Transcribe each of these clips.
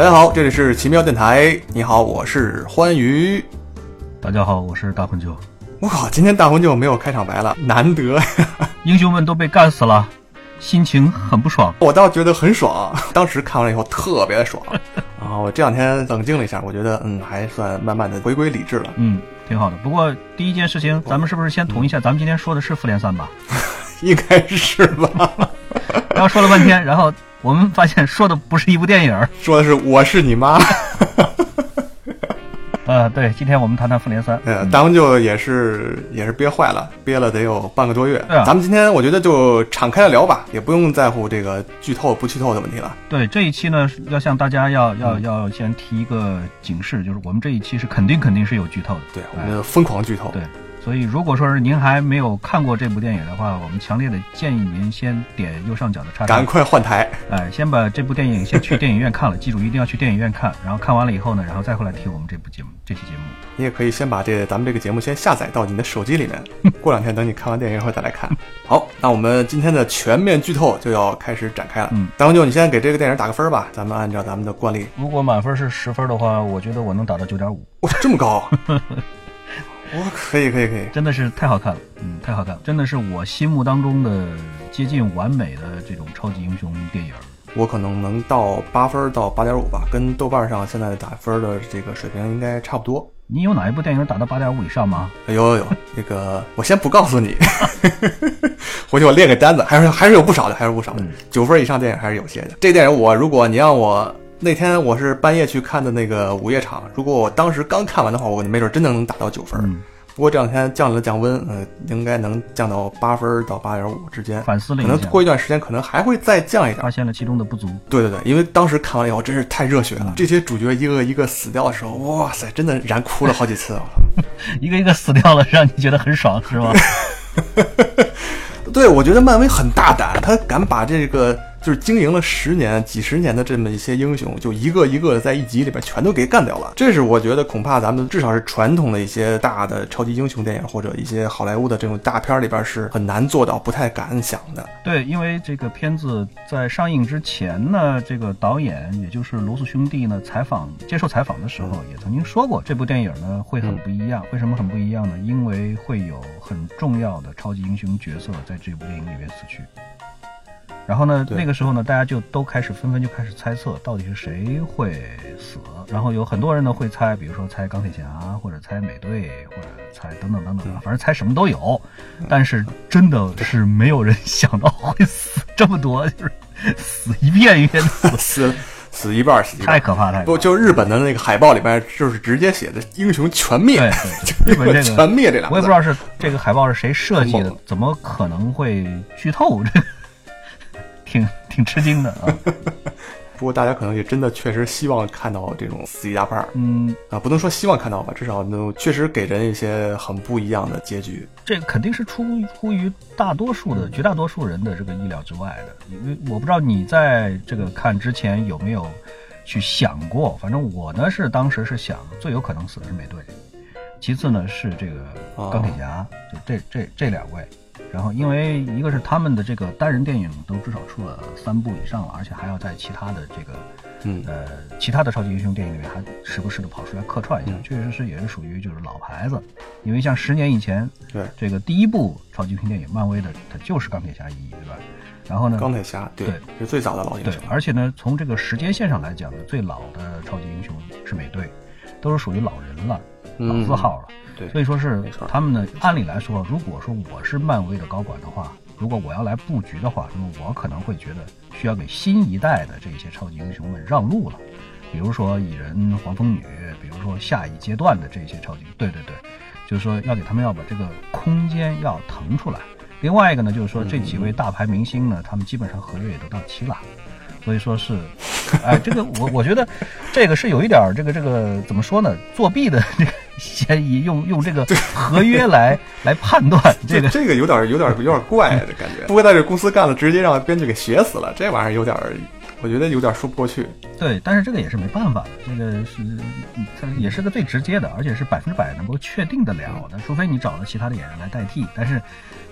大家好，这里是奇妙电台。你好，我是欢愉。大家好，我是大魂舅。我靠，今天大魂舅没有开场白了，难得呀！英雄们都被干死了，心情很不爽。我倒觉得很爽，当时看完了以后特别的爽。然 后我这两天冷静了一下，我觉得嗯，还算慢慢的回归理智了。嗯，挺好的。不过第一件事情，咱们是不是先统一一下？咱们今天说的是复联三吧？应该是吧。然后说了半天，然后我们发现说的不是一部电影，说的是我是你妈。呃，对，今天我们谈谈复联三。呃，咱们就也是也是憋坏了，憋了得有半个多月。对啊咱们今天我觉得就敞开了聊吧，也不用在乎这个剧透不剧透的问题了。对这一期呢，要向大家要要要先提一个警示，就是我们这一期是肯定肯定是有剧透的。对，我们疯狂剧透。对，所以如果说是您还没有看过这部电影的话，我们强烈的建议您先点右上角的叉叉赶，快换台。哎，先把这部电影先去电影院看了，记住一定要去电影院看，然后看完了以后呢，然后再回来听我们这部节目这期节目。你也可以先把这咱们这个节目先下载到你的手机里面，过两天等你看完电影以后再来看。好，那我们今天的全面剧透就要开始展开了。嗯，大红舅，你先给这个电影打个分吧，咱们按照咱们的惯例。如果满分是十分的话，我觉得我能打到九点五，哇，这么高！哇，可以，可以，可以。真的是太好看了，嗯，太好看了，真的是我心目当中的接近完美的这种超级英雄电影。我可能能到八分到八点五吧，跟豆瓣上现在打分的这个水平应该差不多。你有哪一部电影打到八点五以上吗？有有有，这个我先不告诉你，回去我列个单子，还是还是有不少的，还是不少的，九分以上电影还是有些的。这电影我如果你让我那天我是半夜去看的那个午夜场，如果我当时刚看完的话，我没准真的能打到九分。嗯，不过这两天降了降温，呃，应该能降到八分到八点五之间。反思了一下可能，过一段时间可能还会再降一点发。现了其中的不足。对对对，因为当时看完以后真是太热血了，这些主角一个一个死掉的时候，哇塞，真的燃哭了好几次。一个一个死掉了，让你觉得很爽，是吗？对，我觉得漫威很大胆，他敢把这个就是经营了十年、几十年的这么一些英雄，就一个一个的在一集里边全都给干掉了。这是我觉得恐怕咱们至少是传统的一些大的超级英雄电影或者一些好莱坞的这种大片里边是很难做到、不太敢想的。对，因为这个片子在上映之前呢，这个导演也就是罗素兄弟呢，采访接受采访的时候也曾经说过，这部电影呢会很不一样。为什么很不一样呢？因为会有很重要的超级英雄角色在这部电影里面死去。然后呢，那个时候呢，大家就都开始纷纷就开始猜测，到底是谁会死。然后有很多人呢会猜，比如说猜钢铁侠，或者猜美队，或者猜等等等等，反正猜什么都有。但是真的是没有人想到会死这么多，就是死一遍一遍的死，死死一半，死一半。太可怕，了不，就日本的那个海报里边，就是直接写的“英雄全灭对”，对，日本这全灭这两个字。我也不知道是这个海报是谁设计的，怎么可能会剧透？这个挺 挺吃惊的啊。不过大家可能也真的确实希望看到这种死一大半儿嗯，啊，不能说希望看到吧，至少能确实给人一些很不一样的结局。这个肯定是出乎于大多数的绝大多数人的这个意料之外的，因为我不知道你在这个看之前有没有去想过，反正我呢是当时是想最有可能死的是美队，其次呢是这个哦钢铁侠，就这这这两位。然后，因为一个是他们的这个单人电影都至少出了三部以上了，而且还要在其他的这个嗯。呃，其他的超级英雄电影里面还时不时的跑出来客串一下，嗯。确实是也是属于就是老牌子。因为像十年以前，对，这个第一部超级英雄电影，漫威的它就是钢铁侠一，对吧？然后呢，钢铁侠对对。是最早的老英对雄，，而且呢，从这个时间线上来讲呢，最老的超级英雄是美队，都是属于老人了，老嗯字号了。对所以说是他们呢，按理来说，如果说我是漫威的高管的话，如果我要来布局的话，那么我可能会觉得需要给新一代的这些超级英雄们让路了，比如说蚁人、黄蜂女，比如说下一阶段的这些超级，对对对，就是说要给他们要把这个空间要腾出来。另外一个呢，就是说这几位大牌明星呢，他们基本上合约也都到期了，所以说是，哎，这个我我觉得这个是有一点儿这个这个怎么说呢，作弊的这个嫌疑，用用这个合约来来判断这个。这个有点有点有点怪的感觉，不会在这公司干了，直接让编剧给写死了，这玩意儿有点，我觉得有点说不过去。对，但是这个也是没办法，这个是它也是个最直接的，而且是百分之百能够确定得了的，除非你找了其他的演员来代替。但是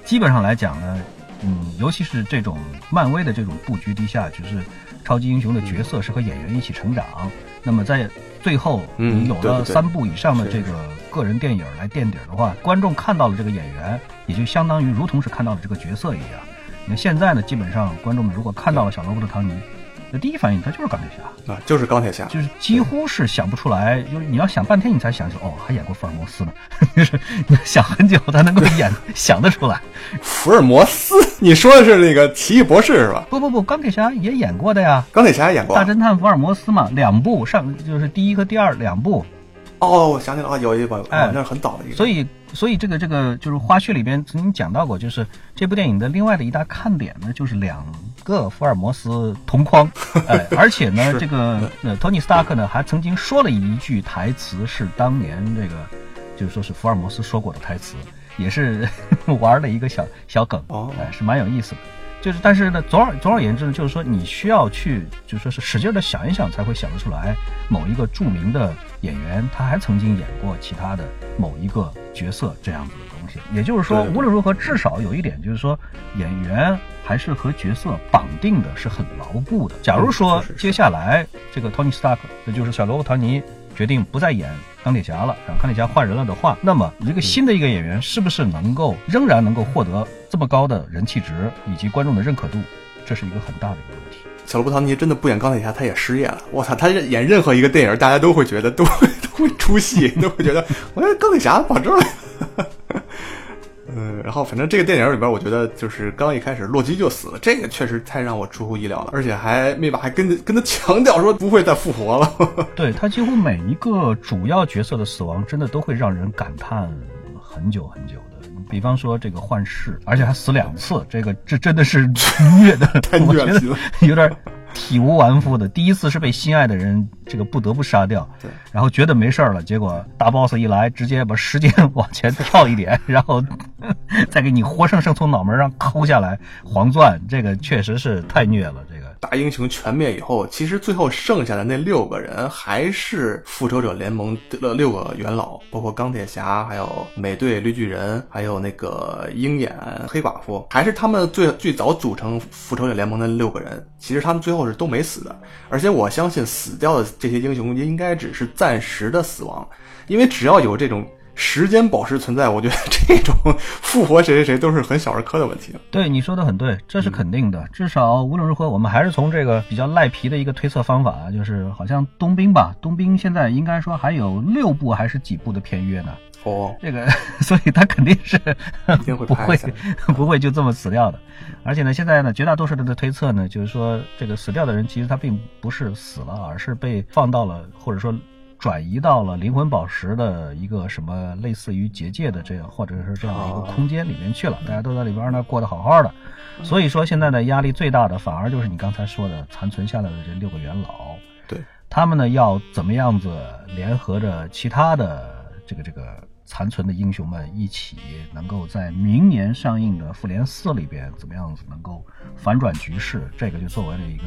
基本上来讲呢，嗯，尤其是这种漫威的这种布局底下，就是超级英雄的角色是和演员一起成长。那么在最后，嗯你有了三部以上的这个个人电影来垫底儿的话，观众看到了这个演员，也就相当于如同是看到了这个角色一样。你看现在呢，基本上观众们如果看到了小罗伯特·唐尼，那第一反应他就是钢铁侠。啊，就是钢铁侠。就是几乎是想不出来，就是你要想半天你才想起哦，还演过福尔摩斯呢，就是想很久才能够演 想得出来。福尔摩斯，你说的是那个奇异博士是吧？不不不，钢铁侠也演过的呀，钢铁侠也演过大。侦探福尔摩斯嘛，两部上就是第一和第二两部，哦，我想起来了，啊有一部，哎哦那是很早的一个。所以所以这个这个就是花絮里边曾经讲到过，就是这部电影的另外的一大看点呢，就是两个福尔摩斯同框，哎，而且呢，这个呃托尼斯塔克呢还曾经说了一句台词，是当年这个就是说是福尔摩斯说过的台词，也是 玩了一个小小梗，哦哎，是蛮有意思的。就是，但是呢，总而总而言之呢，就是说你需要去，就说是使劲的想一想，才会想得出来某一个著名的演员，他还曾经演过其他的某一个角色这样子的东西。也就是说，对无论如何，至少有一点就是说，演员还是和角色绑定的是很牢固的。假如说接下来这个托尼·斯塔克，也就是小罗伯特·唐尼决定不再演钢铁侠了，让钢铁侠换人了的话，那么一个新的一个演员是不是能够仍然能够获得这么高的人气值以及观众的认可度，这是一个很大的一个问题。小罗伯特·唐尼真的不演钢铁侠，他也失业了。我操，他演任何一个电影，大家都会觉得都会 都会出戏，都会觉得我这钢铁侠保证了。嗯，然后反正这个电影里边，我觉得就是刚一开始洛基就死了，这个确实太让我出乎意料了，而且还灭霸还跟跟他强调说不会再复活了。对他几乎每一个主要角色的死亡，真的都会让人感叹很久很久的。比方说这个幻视，而且还死两次，这个这真的是虐的，太我觉得虐了有点体无完肤的。第一次是被心爱的人这个不得不杀掉，对，然后觉得没事儿了，结果大 boss 一来，直接把时间往前跳一点，然后 再给你活生生从脑门上抠下来黄钻，这个确实是太虐了，这个。大英雄全灭以后，其实最后剩下的那六个人还是复仇者联盟的六个元老，包括钢铁侠，还有美队、绿巨人，还有那个鹰眼、黑寡妇，还是他们最最早组成复仇者联盟的六个人。其实他们最后是都没死的，而且我相信死掉的这些英雄应该只是暂时的死亡，因为只要有这种。时间宝石存在，我觉得这种复活谁谁谁都是很小儿科的问题。对你说的很对，这是肯定的。至少无论如何，我们还是从这个比较赖皮的一个推测方法，就是好像冬兵吧，冬兵现在应该说还有六部还是几部的片约呢。哦，这个，所以他肯定是不会 不会就这么死掉的。而且呢，现在呢，绝大多数人的推测呢，就是说这个死掉的人其实他并不是死了，而是被放到了或者说。转移到了灵魂宝石的一个什么类似于结界的这样，或者是这样的一个空间里面去了，大家都在里边呢过得好好的。所以说现在的压力最大的，反而就是你刚才说的残存下来的这六个元老，对。他们呢要怎么样子联合着其他的这个这个残存的英雄们一起，能够在明年上映的《复联四》里边怎么样子能够反转局势，这个就作为了一个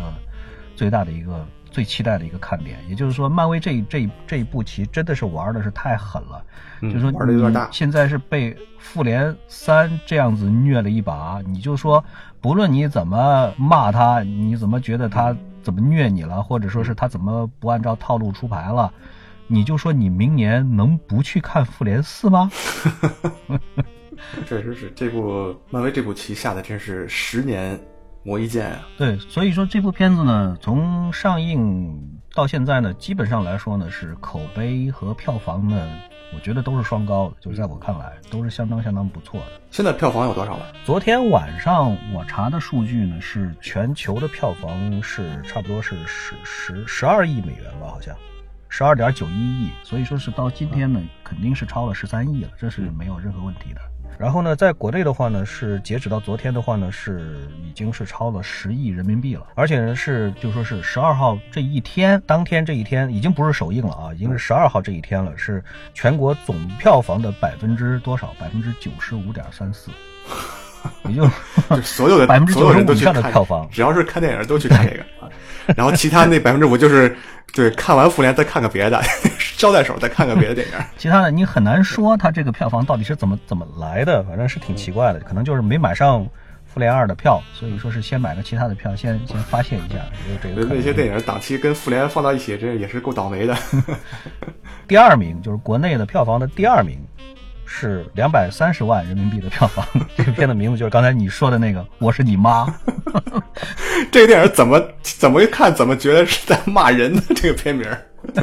最大的一个。最期待的一个看点，也就是说，漫威这这这一步棋真的是玩的是太狠了，嗯、就是说玩的有点大。现在是被复联三这样子虐了一把，你就说，不论你怎么骂他，你怎么觉得他怎么虐你了，或者说是他怎么不按照套路出牌了，你就说你明年能不去看复联四吗？确实是这部漫威这部棋下的真是十年。磨一见呀！对，所以说这部片子呢，从上映到现在呢，基本上来说呢，是口碑和票房呢，我觉得都是双高的，就是在我看来都是相当相当不错的。现在票房有多少了？昨天晚上我查的数据呢，是全球的票房是差不多是十十十二亿美元吧，好像十二点九一亿，所以说是到今天呢，肯定是超了十三亿了，这是没有任何问题的。然后呢，在国内的话呢，是截止到昨天的话呢，是已经是超了十亿人民币了，而且呢是就说是十二号这一天，当天这一天已经不是首映了啊，已经是十二号这一天了，是全国总票房的百分之多少？百分之九十五点三四，也就就所有的百分之九十五以所有人都去看上的票房，只要是看电影都去看这个，然后其他那百分之五就是对看完复联再看个别的，捎带手再看个别的电影。其他的你很难说它这个票房到底是怎么怎么来的，反正是挺奇怪的，可能就是没买上复联二的票，所以说是先买个其他的票，先先发泄一下，有这个那些电影档期跟复联放到一起，这也是够倒霉的。第二名就是国内的票房的第二名，是两百三十万人民币的票房。这个片的名字就是刚才你说的那个《我是你妈》。这个电影怎么怎么一看怎么觉得是在骂人呢？这个片名，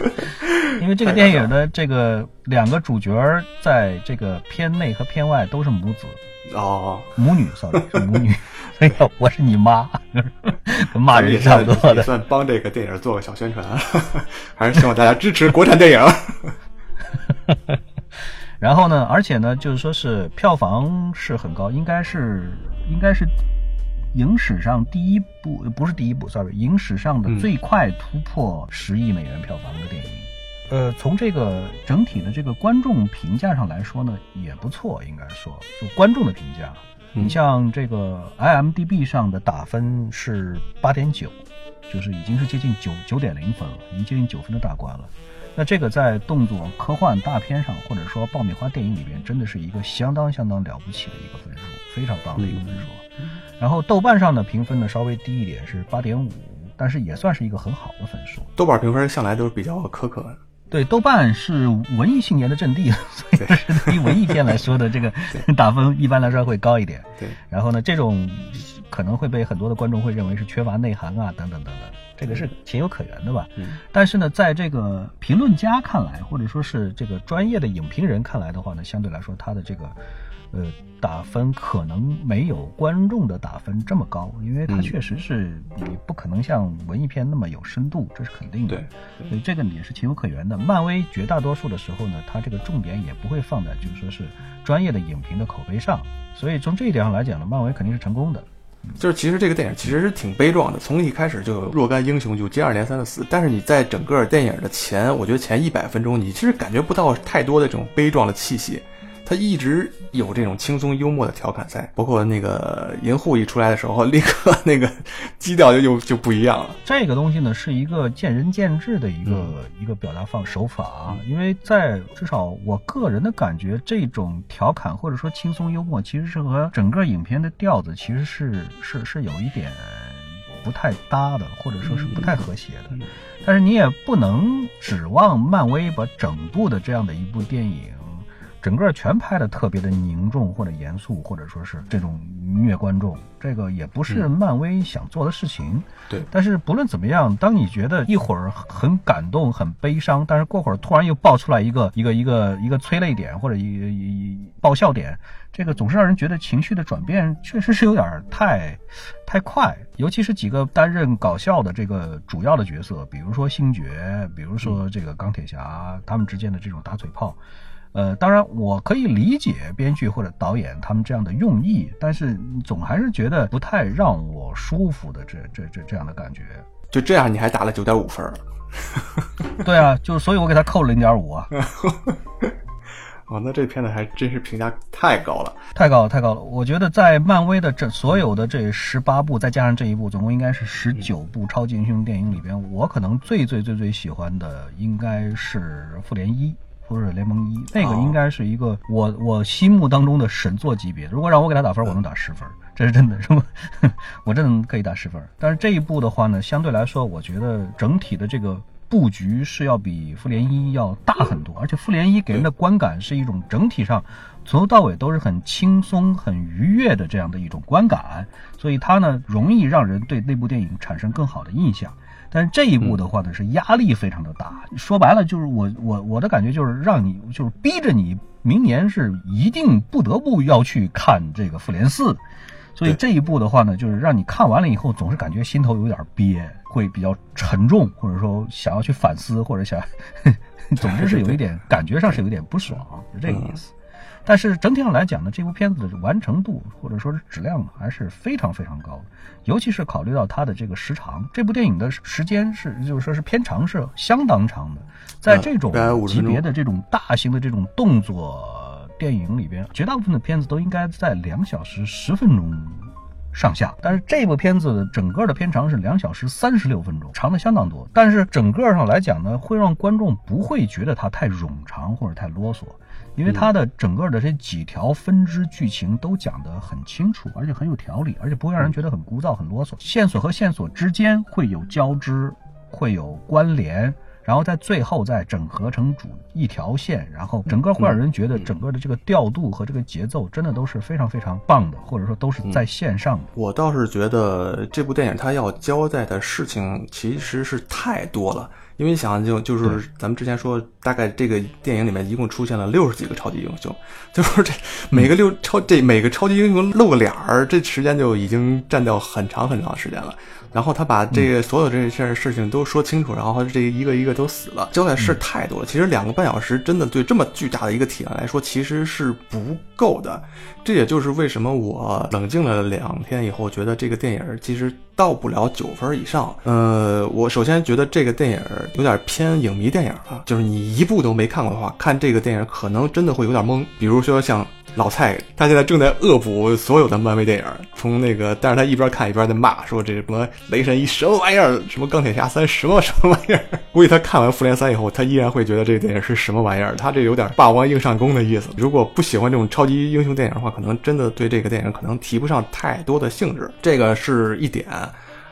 因为这个电影的这个两个主角在这个片内和片外都是母子，哦，母女，sorry 是母女。哎呀，我是你妈，跟骂人差不多也的。算帮这个电影做个小宣传，还是希望大家支持国产电影。然后呢，而且呢，就是说是票房是很高，应该是应该是影史上第一部，呃不是第一部，sorry，影史上的最快突破十亿美元票房的电影。呃，从这个整体的这个观众评价上来说呢，也不错，应该说，就观众的评价。你像这个 IMDB 上的打分是八点九，就是已经是接近九九点零分了，已经接近九分的大关了。那这个在动作科幻大片上，或者说爆米花电影里边，真的是一个相当相当了不起的一个分数，非常棒的一个分数。然后豆瓣上的评分呢稍微低一点，是八点五，但是也算是一个很好的分数。豆瓣评分向来都是比较苛刻的。对，豆瓣是文艺青年的阵地，所以对于文艺片来说的这个 打分一般来说会高一点。对，然后呢，这种可能会被很多的观众会认为是缺乏内涵啊，等等等等，这个是情有可原的吧。嗯但是呢，在这个评论家看来，或者说是这个专业的影评人看来的话呢，相对来说他的这个呃打分可能没有观众的打分这么高，因为它嗯确实是你不可能像文艺片那么有深度，这是肯定的。对，所以这个也是情有可原的。漫威绝大多数的时候呢，它这个重点也不会放在就是说是专业的影评的口碑上，所以从这一点上来讲呢，漫威肯定是成功的。就是其实这个电影其实是挺悲壮的，从一开始就有若干英雄就接二连三的死，但是你在整个电影的前，我觉得前一百分钟，你其实感觉不到太多的这种悲壮的气息。它一直有这种轻松幽默的调侃在，包括那个银护一出来的时候，立刻那个基调就就就不一样了。这个东西呢，是一个见仁见智的一个、一个表达方手法啊，因为在至少我个人的感觉，这种调侃或者说轻松幽默，其实是和整个影片的调子其实是是是有一点不太搭的，或者说是不太和谐的。但是你也不能指望漫威把整部的这样的一部电影。整个全拍的特别的凝重或者严肃，或者说是这种虐观众，这个也不是漫威想做的事情。对，但是不论怎么样，当你觉得一会儿很感动、很悲伤，但是过会儿突然又爆出来一个一个一个一个催泪点或者一一一爆笑点，这个总是让人觉得情绪的转变确实是有点太太快。尤其是几个担任搞笑的这个主要的角色，比如说星爵，比如说这个钢铁侠，他们之间的这种打嘴炮。呃，当然，我可以理解编剧或者导演他们这样的用意，但是总还是觉得不太让我舒服的这这这这样的感觉。就这样，你还打了九点五分？对啊，就所以我给他扣了零点五啊。哦，那这片子还真是评价太高了，太高了，太高了！我觉得在漫威的这所有的这十八部，再加上这一部，总共应该是十九部超级英雄电影里边，我可能最最最最喜欢的应该是复联一。复仇者联盟一，那个应该是一个我我心目当中的神作级别。如果让我给他打分，我能打十分，这是真的，是吗？我真的可以打十分。但是这一部的话呢，相对来说，我觉得整体的这个布局是要比复联一要大很多，而且复联一给人的观感是一种整体上从头到尾都是很轻松、很愉悦的这样的一种观感，所以它呢容易让人对那部电影产生更好的印象。但是这一步的话呢，是压力非常的大。说白了，就是我我我的感觉就是让你就是逼着你明年是一定不得不要去看这个复联四。所以这一步的话呢，就是让你看完了以后，总是感觉心头有点憋，会比较沉重，或者说想要去反思，或者想，总之是有一点感觉上是有点不爽，就这个意思。但是整体上来讲呢，这部片子的完成度或者说是质量还是非常非常高的，尤其是考虑到它的这个时长，这部电影的时间是就是说是片长是相当长的，在这种级别的这种大型的这种动作电影里边，绝大部分的片子都应该在两小时十分钟上下。但是这部片子整个的片长是两小时三十六分钟，长的相当多。但是整个上来讲呢，会让观众不会觉得它太冗长或者太啰嗦。因为它的整个的这几条分支剧情都讲得很清楚，而且很有条理，而且不会让人觉得很枯燥、很啰嗦。线索和线索之间会有交织，会有关联，然后在最后再整合成主一条线，然后整个会让人觉得整个的这个调度和这个节奏真的都是非常非常棒的，或者说都是在线上的。我倒是觉得这部电影它要交代的事情其实是太多了。因为你想就就是咱们之前说，大概这个电影里面一共出现了六十几个超级英雄，就是这每个六超这每个超级英雄露个脸儿，这时间就已经占掉很长很长时间了。然后他把这个所有这些事情都说清楚，然后这一个一个都死了，交代事太多了。其实两个半小时真的对这么巨大的一个体量来说，其实是不够的。这也就是为什么我冷静了两天以后，觉得这个电影其实到不了九分以上。呃，我首先觉得这个电影有点偏影迷电影了，就是你一部都没看过的话，看这个电影可能真的会有点懵。比如说像。老蔡，他现在正在恶补所有的漫威电影，从那个，但是他一边看一边在骂，说这什么雷神一什么玩意儿，什么钢铁侠三什么什么玩意儿。估计他看完复联三以后，他依然会觉得这个电影是什么玩意儿。他这有点霸王硬上弓的意思。如果不喜欢这种超级英雄电影的话，可能真的对这个电影可能提不上太多的兴致。这个是一点。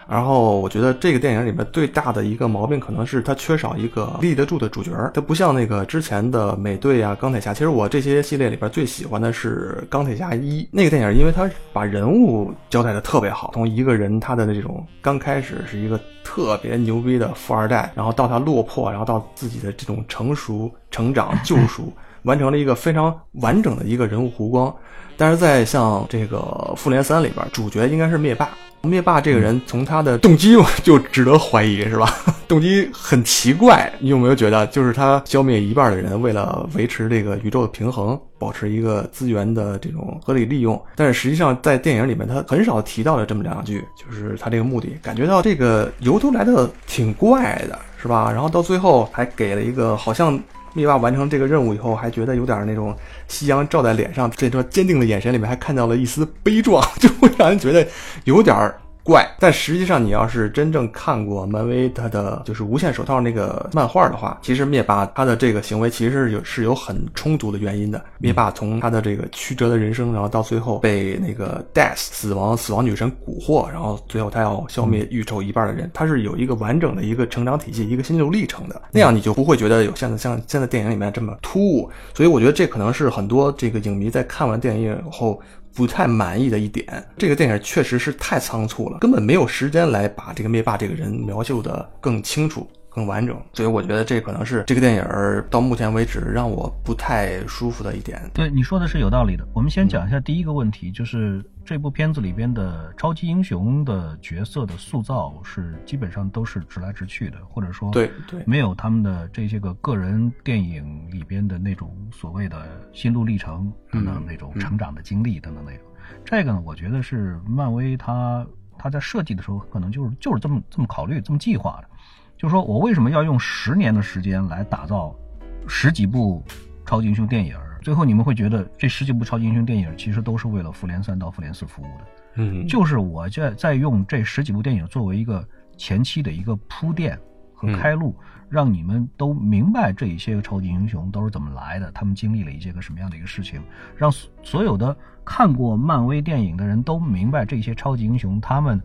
然后我觉得这个电影里面最大的一个毛病，可能是它缺少一个立得住的主角。它不像那个之前的美队啊、钢铁侠。其实我这些系列里边最喜欢的是钢铁侠一那个电影，因为它把人物交代的特别好。从一个人他的那种刚开始是一个特别牛逼的富二代，然后到他落魄，然后到自己的这种成熟、成长、救赎，完成了一个非常完整的一个人物弧光。但是在像这个复联三里边，主角应该是灭霸。灭霸这个人，从他的动机就值得怀疑，是吧？动机很奇怪，你有没有觉得，就是他消灭一半的人，为了维持这个宇宙的平衡，保持一个资源的这种合理利用？但是实际上，在电影里面，他很少提到了这么两句，就是他这个目的，感觉到这个由头来的挺怪的，是吧？然后到最后还给了一个好像。灭霸完成这个任务以后，还觉得有点那种夕阳照在脸上，这双坚定的眼神里面还看到了一丝悲壮，就会让人觉得有点。怪，但实际上你要是真正看过漫威它的就是无限手套那个漫画的话，其实灭霸他的这个行为其实是有是有很充足的原因的。灭霸从他的这个曲折的人生，然后到最后被那个 Death 死亡死亡女神蛊惑，然后最后他要消灭宇宙一半的人，他是有一个完整的一个成长体系，一个心路历程的。那样你就不会觉得有现在像现在电影里面这么突兀。所以我觉得这可能是很多这个影迷在看完电影以后。不太满意的一点，这个电影确实是太仓促了，根本没有时间来把这个灭霸这个人描述的更清楚。更完整，所以我觉得这可能是这个电影到目前为止让我不太舒服的一点。对你说的是有道理的。我们先讲一下第一个问题，就是这部片子里边的超级英雄的角色的塑造是基本上都是直来直去的，或者说对对，没有他们的这些个个人电影里边的那种所谓的心路历程等等那种成长的经历等等那种。这个呢，我觉得是漫威他他在设计的时候可能就是就是这么这么考虑这么计划的。就是说我为什么要用十年的时间来打造十几部超级英雄电影？最后你们会觉得这十几部超级英雄电影其实都是为了复联三到复联四服务的。嗯，就是我在在用这十几部电影作为一个前期的一个铺垫和开路，让你们都明白这一些个超级英雄都是怎么来的，他们经历了一些个什么样的一个事情，让所有的看过漫威电影的人都明白这些超级英雄他们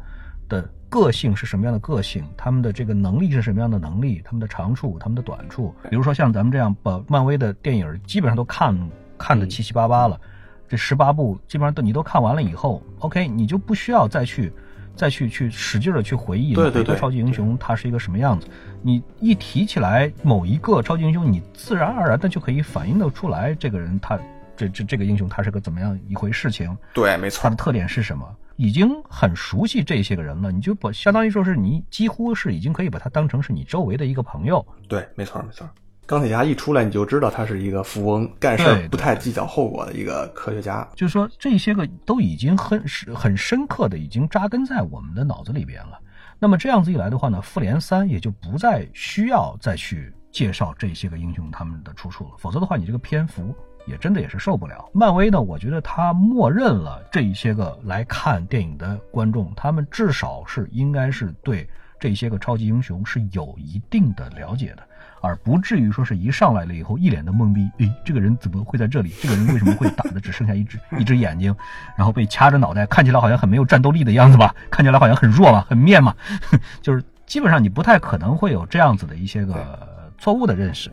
的。个性是什么样的个性？他们的这个能力是什么样的能力？他们的长处，他们的短处。比如说像咱们这样把漫威的电影基本上都看看的七七八八了，这十八部基本上都你都看完了以后，OK，你就不需要再去再去去使劲的去回忆每个超级英雄他是一个什么样子。你一提起来某一个超级英雄，你自然而然的就可以反映得出来这个人他这这这个英雄他是个怎么样一回事情。对，没错。他的特点是什么？已经很熟悉这些个人了，你就把相当于说是你几乎是已经可以把他当成是你周围的一个朋友。对，没错没错。钢铁侠一出来，你就知道他是一个富翁，干事不太计较后果的一个科学家。就是说这些个都已经很很深刻的已经扎根在我们的脑子里边了。那么这样子一来的话呢，复联三也就不再需要再去介绍这些个英雄他们的出处了。否则的话，你这个篇幅也真的也是受不了。漫威呢，我觉得他默认了这一些个来看电影的观众，他们至少是应该是对这些个超级英雄是有一定的了解的，而不至于说是一上来了以后一脸的懵逼，诶，这个人怎么会在这里？这个人为什么会打的只剩下一只 一只眼睛，然后被掐着脑袋，看起来好像很没有战斗力的样子吧？看起来好像很弱嘛，很面嘛，就是基本上你不太可能会有这样子的一些个错误的认识。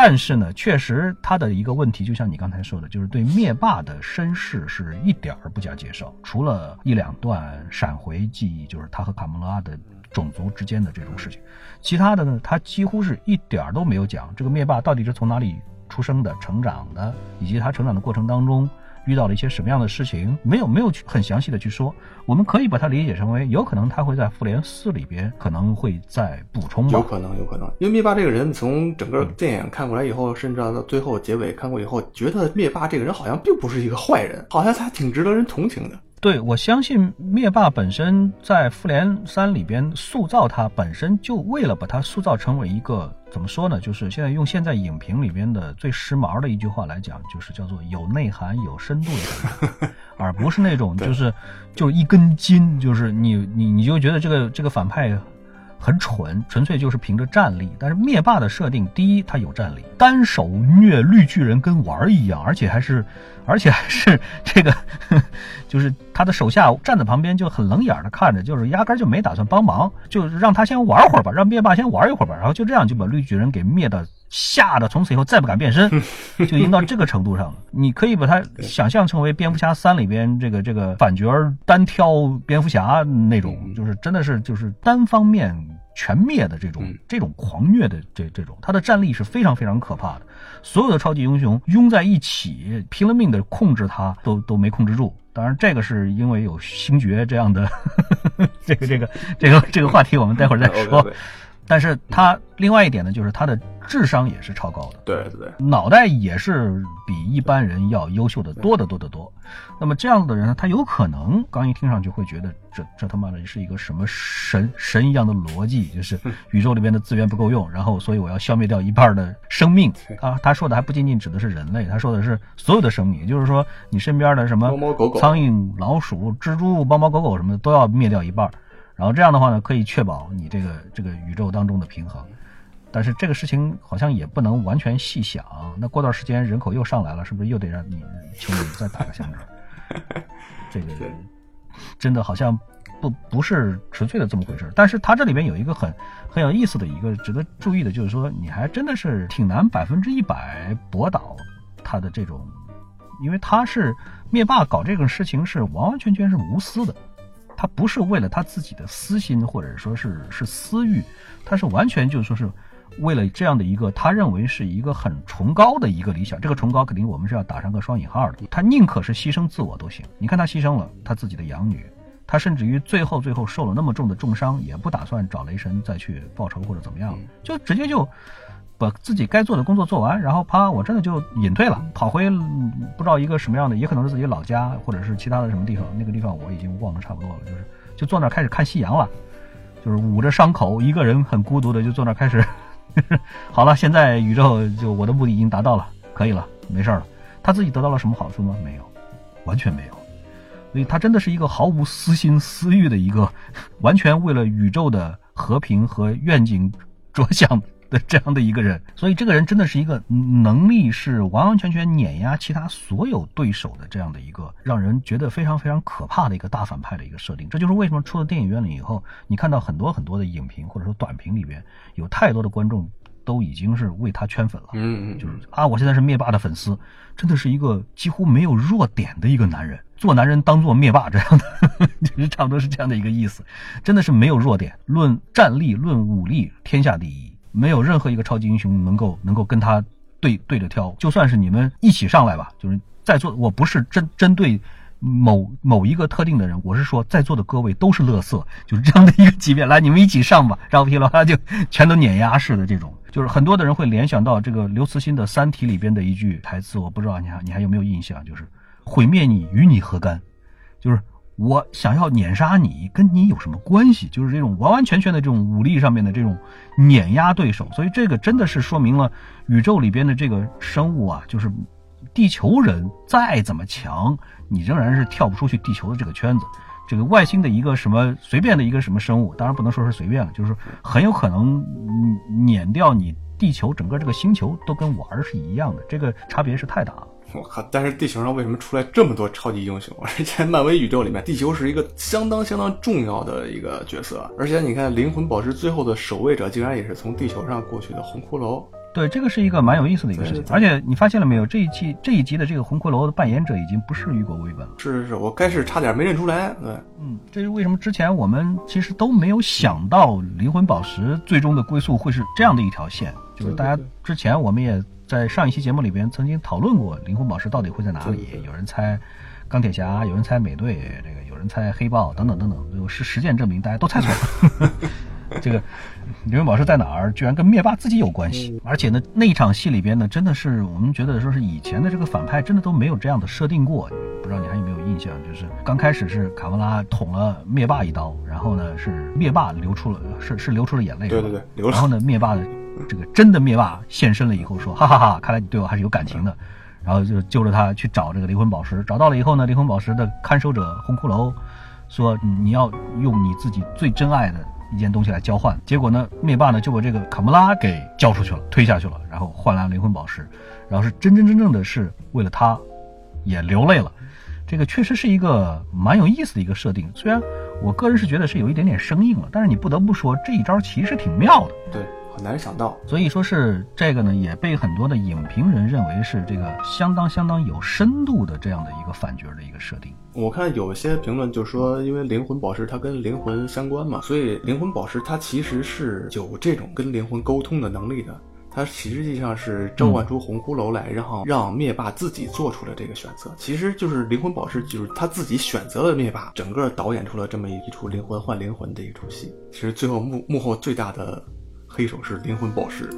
但是呢，确实他的一个问题，就像你刚才说的，就是对灭霸的身世是一点儿不加介绍，除了一两段闪回记忆，就是他和卡莫拉的种族之间的这种事情，其他的呢，他几乎是一点儿都没有讲这个灭霸到底是从哪里出生的、成长的，以及他成长的过程当中。遇到了一些什么样的事情，没有没有去很详细的去说，我们可以把它理解成为，有可能他会在复联四里边可能会再补充吧。有可能，有可能，因为灭霸这个人从整个电影看过来以后，甚至到最后结尾看过以后，觉得灭霸这个人好像并不是一个坏人，好像他挺值得人同情的。对，我相信灭霸本身在复联三里边塑造他，本身就为了把他塑造成为一个怎么说呢？就是现在用现在影评里边的最时髦的一句话来讲，就是叫做有内涵、有深度的，而不是那种 就是就是一根筋，就是你你你就觉得这个这个反派。很蠢，纯粹就是凭着战力。但是灭霸的设定，第一，他有战力，单手虐绿巨人跟玩儿一样，而且还是，而且还是 这个，就是他的手下站在旁边就很冷眼的看着，就是压根就没打算帮忙，就让他先玩会儿吧，让灭霸先玩一会儿吧，然后就这样就把绿巨人给灭的。吓得从此以后再不敢变身，就已经到这个程度上了。你可以把它想象成为蝙蝠侠三里边这个这个反角单挑蝙蝠侠那种，就是真的是就是单方面全灭的这种这种狂虐的这这种，他的战力是非常非常可怕的。所有的超级英雄拥在一起拼了命的控制他，都都没控制住。当然，这个是因为有星爵这样的 这个这个这个这个话题，我们待会儿再 说。但是他另外一点呢，就是他的智商也是超高的，对对对，脑袋也是比一般人要优秀的多得多得多。那么这样子的人呢，他有可能刚一听上去会觉得这这他妈的是一个什么神神一样的逻辑，就是宇宙里边的资源不够用，然后所以我要消灭掉一半的生命。啊他说的还不仅仅指的是人类，他说的是所有的生命，也就是说你身边的什么猫猫狗狗、苍蝇、老鼠、蜘蛛、猫猫狗狗什么的都要灭掉一半。然后这样的话呢，可以确保你这个这个宇宙当中的平衡，但是这个事情好像也不能完全细想。那过段时间人口又上来了，是不是又得让你求你再打个响指？这个真的好像不不是纯粹的这么回事。但是它这里边有一个很很有意思的一个值得注意的，就是说你还真的是挺难百分之一百驳倒他的这种，因为他是灭霸搞这个事情是完完全全是无私的。他不是为了他自己的私心，或者说是是私欲，他是完全就是说是为了这样的一个他认为是一个很崇高的一个理想。这个崇高肯定我们是要打上个双引号的。他宁可是牺牲自我都行。你看他牺牲了他自己的养女，他甚至于最后最后受了那么重的重伤，也不打算找雷神再去报仇或者怎么样，就直接就。把自己该做的工作做完，然后啪，我真的就隐退了，跑回不知道一个什么样的，也可能是自己老家，或者是其他的什么地方。那个地方我已经忘得差不多了，就是就坐那开始看夕阳了，就是捂着伤口，一个人很孤独的就坐那开始。好了，现在宇宙就我的目的已经达到了，可以了，没事了。他自己得到了什么好处吗？没有，完全没有。所以他真的是一个毫无私心私欲的一个，完全为了宇宙的和平和愿景着想。的这样的一个人，所以这个人真的是一个能力是完完全全碾压其他所有对手的这样的一个让人觉得非常非常可怕的一个大反派的一个设定。这就是为什么出了电影院了以后，你看到很多很多的影评或者说短评里边，有太多的观众都已经是为他圈粉了。嗯嗯，就是啊，我现在是灭霸的粉丝，真的是一个几乎没有弱点的一个男人，做男人当做灭霸这样的，就是差不多是这样的一个意思，真的是没有弱点，论战力论武力天下第一。没有任何一个超级英雄能够能够跟他对对着挑，就算是你们一起上来吧，就是在座，我不是针针对某某一个特定的人，我是说在座的各位都是乐色，就是这样的一个级别，来你们一起上吧，然后噼里啪啦就全都碾压式的这种，就是很多的人会联想到这个刘慈欣的《三体》里边的一句台词，我不知道你还你还有没有印象，就是毁灭你与你何干，就是。我想要碾杀你，跟你有什么关系？就是这种完完全全的这种武力上面的这种碾压对手，所以这个真的是说明了宇宙里边的这个生物啊，就是地球人再怎么强，你仍然是跳不出去地球的这个圈子。这个外星的一个什么随便的一个什么生物，当然不能说是随便了，就是很有可能碾掉你地球整个这个星球都跟玩儿是一样的，这个差别是太大了。我靠！但是地球上为什么出来这么多超级英雄？而且漫威宇宙里面，地球是一个相当相当重要的一个角色。而且你看，灵魂宝石最后的守卫者竟然也是从地球上过去的红骷髅。对，这个是一个蛮有意思的一个事情。而且你发现了没有？这一季这一集的这个红骷髅的扮演者已经不是雨果·威本了。是是是，我开始差点没认出来。对，嗯，这是为什么？之前我们其实都没有想到灵魂宝石最终的归宿会是这样的一条线。就是大家之前我们也。在上一期节目里边，曾经讨论过灵魂宝石到底会在哪里？有人猜钢铁侠，有人猜美队，这个有人猜黑豹，等等等等。有实实践证明，大家都猜错了。这个灵魂宝石在哪儿？居然跟灭霸自己有关系。而且呢，那一场戏里边呢，真的是我们觉得说是以前的这个反派真的都没有这样的设定过。不知道你还有没有印象？就是刚开始是卡梅拉捅了灭霸一刀，然后呢是灭霸流出了是是流出了眼泪。对对对，流然后呢灭霸的。这个真的灭霸现身了以后，说哈哈哈，看来你对我还是有感情的，然后就救着他去找这个灵魂宝石，找到了以后呢，灵魂宝石的看守者红骷髅说你要用你自己最珍爱的一件东西来交换，结果呢，灭霸呢就把这个卡莫拉给交出去了，推下去了，然后换来了灵魂宝石，然后是真真正正的是为了他，也流泪了，这个确实是一个蛮有意思的一个设定，虽然我个人是觉得是有一点点生硬了，但是你不得不说这一招其实挺妙的，对。很难想到，所以说是这个呢，也被很多的影评人认为是这个相当相当有深度的这样的一个反角的一个设定。我看有些评论就说，因为灵魂宝石它跟灵魂相关嘛，所以灵魂宝石它其实是有这种跟灵魂沟通的能力的。它实际上是召唤出红骷髅来，然后让灭霸自己做出了这个选择。其实就是灵魂宝石，就是他自己选择了灭霸，整个导演出了这么一出灵魂换灵魂的一出戏。其实最后幕幕后最大的。黑手是灵魂宝石，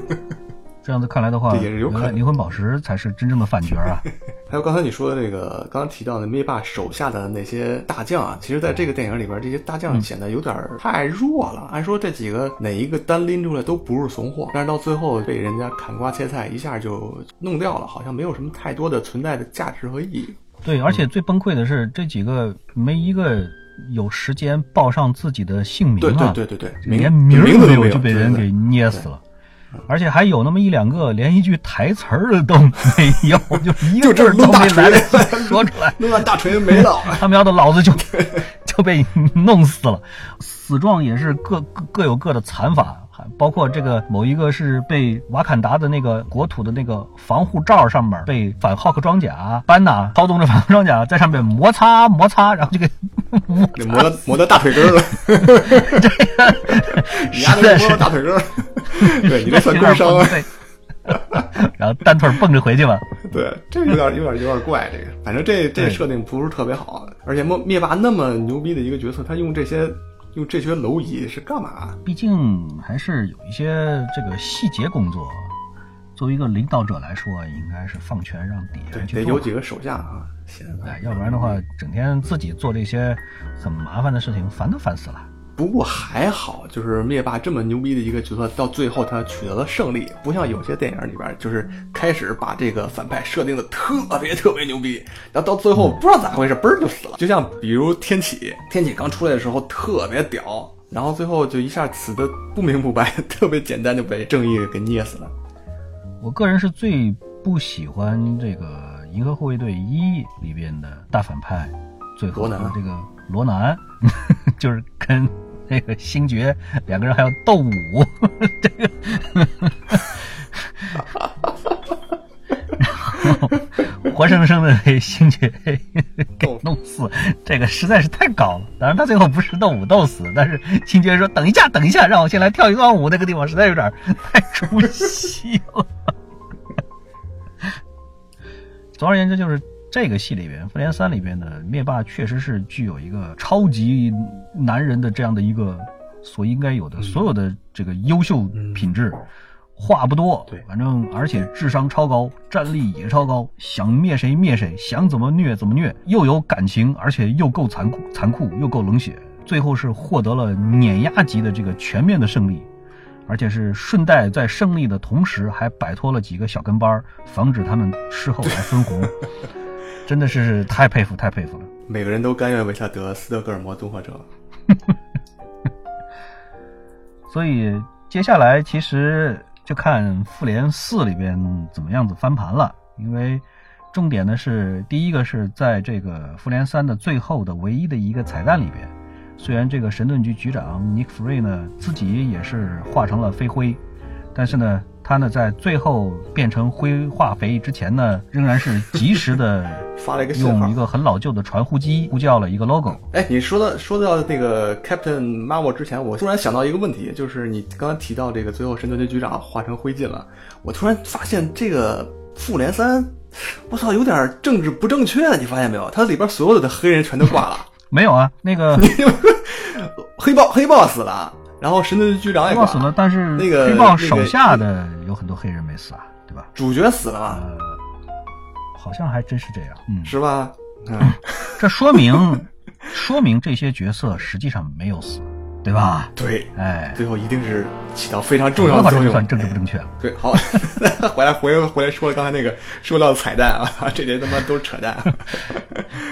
这样子看来的话，也是有可能灵魂宝石才是真正的反角啊。还有刚才你说的这个，刚刚提到的灭霸手下的那些大将啊，其实在这个电影里边，这些大将显得有点太弱了。按说这几个哪一个单拎出来都不是怂货，但是到最后被人家砍瓜切菜一下就弄掉了，好像没有什么太多的存在的价值和意义。对，而且最崩溃的是这几个没一个。有时间报上自己的姓名啊？对对对对对，连名都没有就被人给捏死了，而且还有那么一两个连一句台词儿都没有，就一个字都没来得说出来，弄完大锤没了，他喵的老子就 就被弄死了，死状也是各各各有各的惨法。包括这个某一个是被瓦坎达的那个国土的那个防护罩上面被反浩克装甲班纳操纵着反浩克装甲在上面摩擦摩擦，然后就给 磨磨到磨到大腿根了。这个实在是大腿根，对你这算工伤啊。然后单腿蹦着回去了。对，这有点有点有点怪。这个反正这这设定不是特别好，而且灭灭霸那么牛逼的一个角色，他用这些。用这些蝼蚁是干嘛？毕竟还是有一些这个细节工作。作为一个领导者来说，应该是放权让底下去做。得有几个手下啊，哎，要不然的话，整天自己做这些很麻烦的事情，烦都烦死了。不过还好，就是灭霸这么牛逼的一个角色，到最后他取得了胜利，不像有些电影里边，就是开始把这个反派设定的特别特别牛逼，然后到最后不知道咋回事，嘣儿就死了。就像比如天启，天启刚出来的时候特别屌，然后最后就一下死的不明不白，特别简单就被正义给捏死了。我个人是最不喜欢这个《银河护卫队一》里边的大反派，最后的这个罗南，就是跟。那个星爵两个人还要斗舞，这个，然后活生生的被星爵给弄死，这个实在是太搞了。当然他最后不是斗舞斗死，但是星爵说：“等一下，等一下，让我先来跳一段舞。”那个地方实在有点太出戏了。总而言之，就是。这个戏里边，《复联三》里边的灭霸确实是具有一个超级男人的这样的一个所应该有的所有的这个优秀品质。话不多，对，反正而且智商超高，战力也超高，想灭谁灭谁，想怎么虐怎么虐，又有感情，而且又够残酷，残酷又够冷血，最后是获得了碾压级的这个全面的胜利。而且是顺带在胜利的同时，还摆脱了几个小跟班儿，防止他们事后来分红。真的是太佩服，太佩服了。每个人都甘愿为他得斯德哥尔摩综合症。所以接下来其实就看《复联四》里边怎么样子翻盘了，因为重点呢是第一个是在这个《复联三》的最后的唯一的一个彩蛋里边，虽然这个神盾局局长 Nick Fury 呢自己也是化成了飞灰，但是呢他呢在最后变成灰化肥之前呢，仍然是及时的 发了一个用一。个很老旧的传呼机呼叫了一个 logo。哎，你说到说到那个 Captain Marvel 之前，我突然想到一个问题，就是你刚刚提到这个最后神盾局局长化成灰烬了，我突然发现这个复联三，我操，有点政治不正确，你发现没有？它里边所有的黑人全都挂了，没有啊，那个 黑豹黑豹死了，然后神盾局局长也挂死了，但是那个黑豹手下的有很多黑人没死啊，对吧？主角死了吧，呃，好像还真是这样。嗯，是吧？嗯，这说明 说明这些角色实际上没有死，对吧？对，哎，最后一定是起到非常重要的作用。这就算政治不正确了。对，好，回来回回来说了刚才那个说到的彩蛋啊，这些他妈都是扯淡。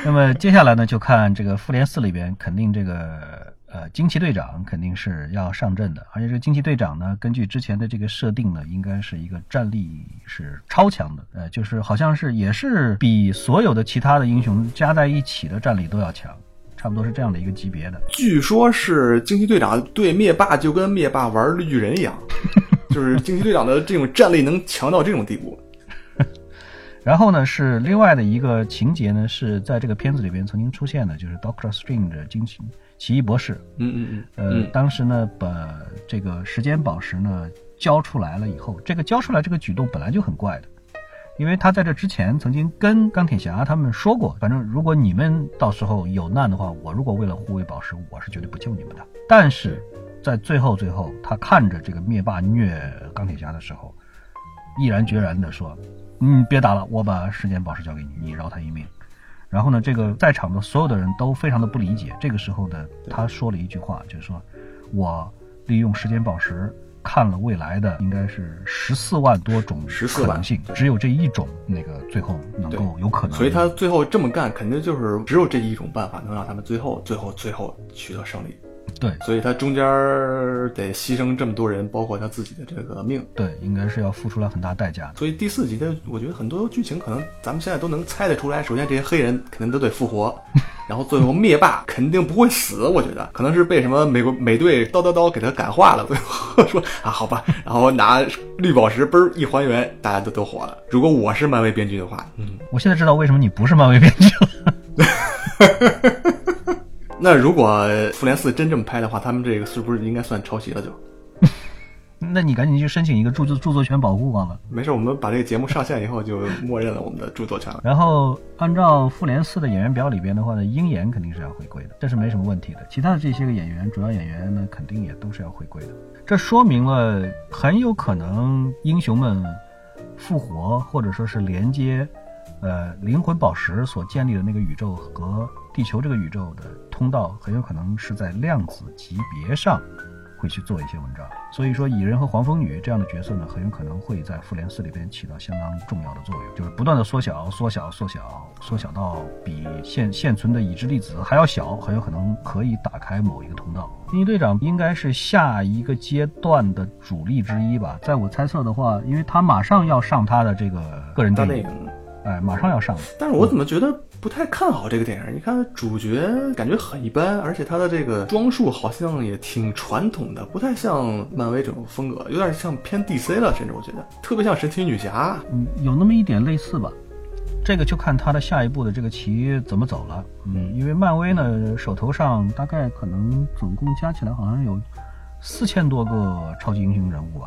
那么接下来呢，就看这个复联四里边，肯定这个呃惊奇队长肯定是要上阵的，而且这个惊奇队长呢，根据之前的这个设定呢，应该是一个战力是超强的，呃，就是好像是也是比所有的其他的英雄加在一起的战力都要强，差不多是这样的一个级别的。据说是惊奇队长对灭霸就跟灭霸玩绿巨人一样，就是惊奇队长的这种战力能强到这种地步。然后呢，是另外的一个情节呢，是在这个片子里边曾经出现的，就是 Doctor Strange 的惊奇奇异博士，嗯嗯嗯呃，嗯当时呢，把这个时间宝石呢交出来了以后，这个交出来这个举动本来就很怪的，因为他在这之前曾经跟钢铁侠他们说过，反正如果你们到时候有难的话，我如果为了护卫宝石，我是绝对不救你们的。但是在最后最后，他看着这个灭霸虐钢铁侠的时候，毅然决然的说：“嗯，别打了，我把时间宝石交给你，你饶他一命。”然后呢，这个在场的所有的人都非常的不理解。这个时候呢，他说了一句话，就是说，我利用时间宝石看了未来的应该是十四万多种14万可能性，只有这一种那个最后能够有可能。所以他最后这么干，肯定就是只有这一种办法能让他们最后、最后、最后取得胜利。对所以他中间儿得牺牲这么多人，包括他自己的这个命。对，应该是要付出了很大代价的。所以第四集的，我觉得很多剧情可能咱们现在都能猜得出来。首先，这些黑人肯定都得复活，然后最后灭霸肯定不会死。我觉得可能是被什么美国美队叨叨叨给他感化了，最后说啊好吧，然后拿绿宝石嘣儿一还原，大家都都火了。如果我是漫威编剧的话，嗯，我现在知道为什么你不是漫威编剧了。那如果复联四真这么拍的话，他们这个是不是应该算抄袭了就？那你赶紧去申请一个著作著作权保护完了。没事，我们把这个节目上线以后就默认了我们的著作权了。然后按照复联四的演员表里边的话呢，鹰眼肯定是要回归的，这是没什么问题的。其他的这些个演员，主要演员呢，肯定也都是要回归的。这说明了很有可能英雄们复活，或者说是连接，呃，灵魂宝石所建立的那个宇宙和地球这个宇宙的通道，很有可能是在量子级别上会去做一些文章。所以说，蚁人和黄蜂女这样的角色呢，很有可能会在复联四里边起到相当重要的作用，就是不断的缩小、缩小、缩小、缩小到比现现存的已知粒子还要小，很有可能可以打开某一个通道。惊奇队长应该是下一个阶段的主力之一吧，在我猜测的话，因为他马上要上他的这个个人电影，哎，马上要上了。但是我怎么觉得不太看好这个电影？你看主角感觉很一般，而且他的这个装束好像也挺传统的，不太像漫威这种风格，有点像偏 DC 了，甚至我觉得特别像神奇女侠。嗯，有那么一点类似吧。这个就看他的下一步的这个棋怎么走了。嗯，因为漫威呢手头上大概可能总共加起来好像有四千多个超级英雄人物吧。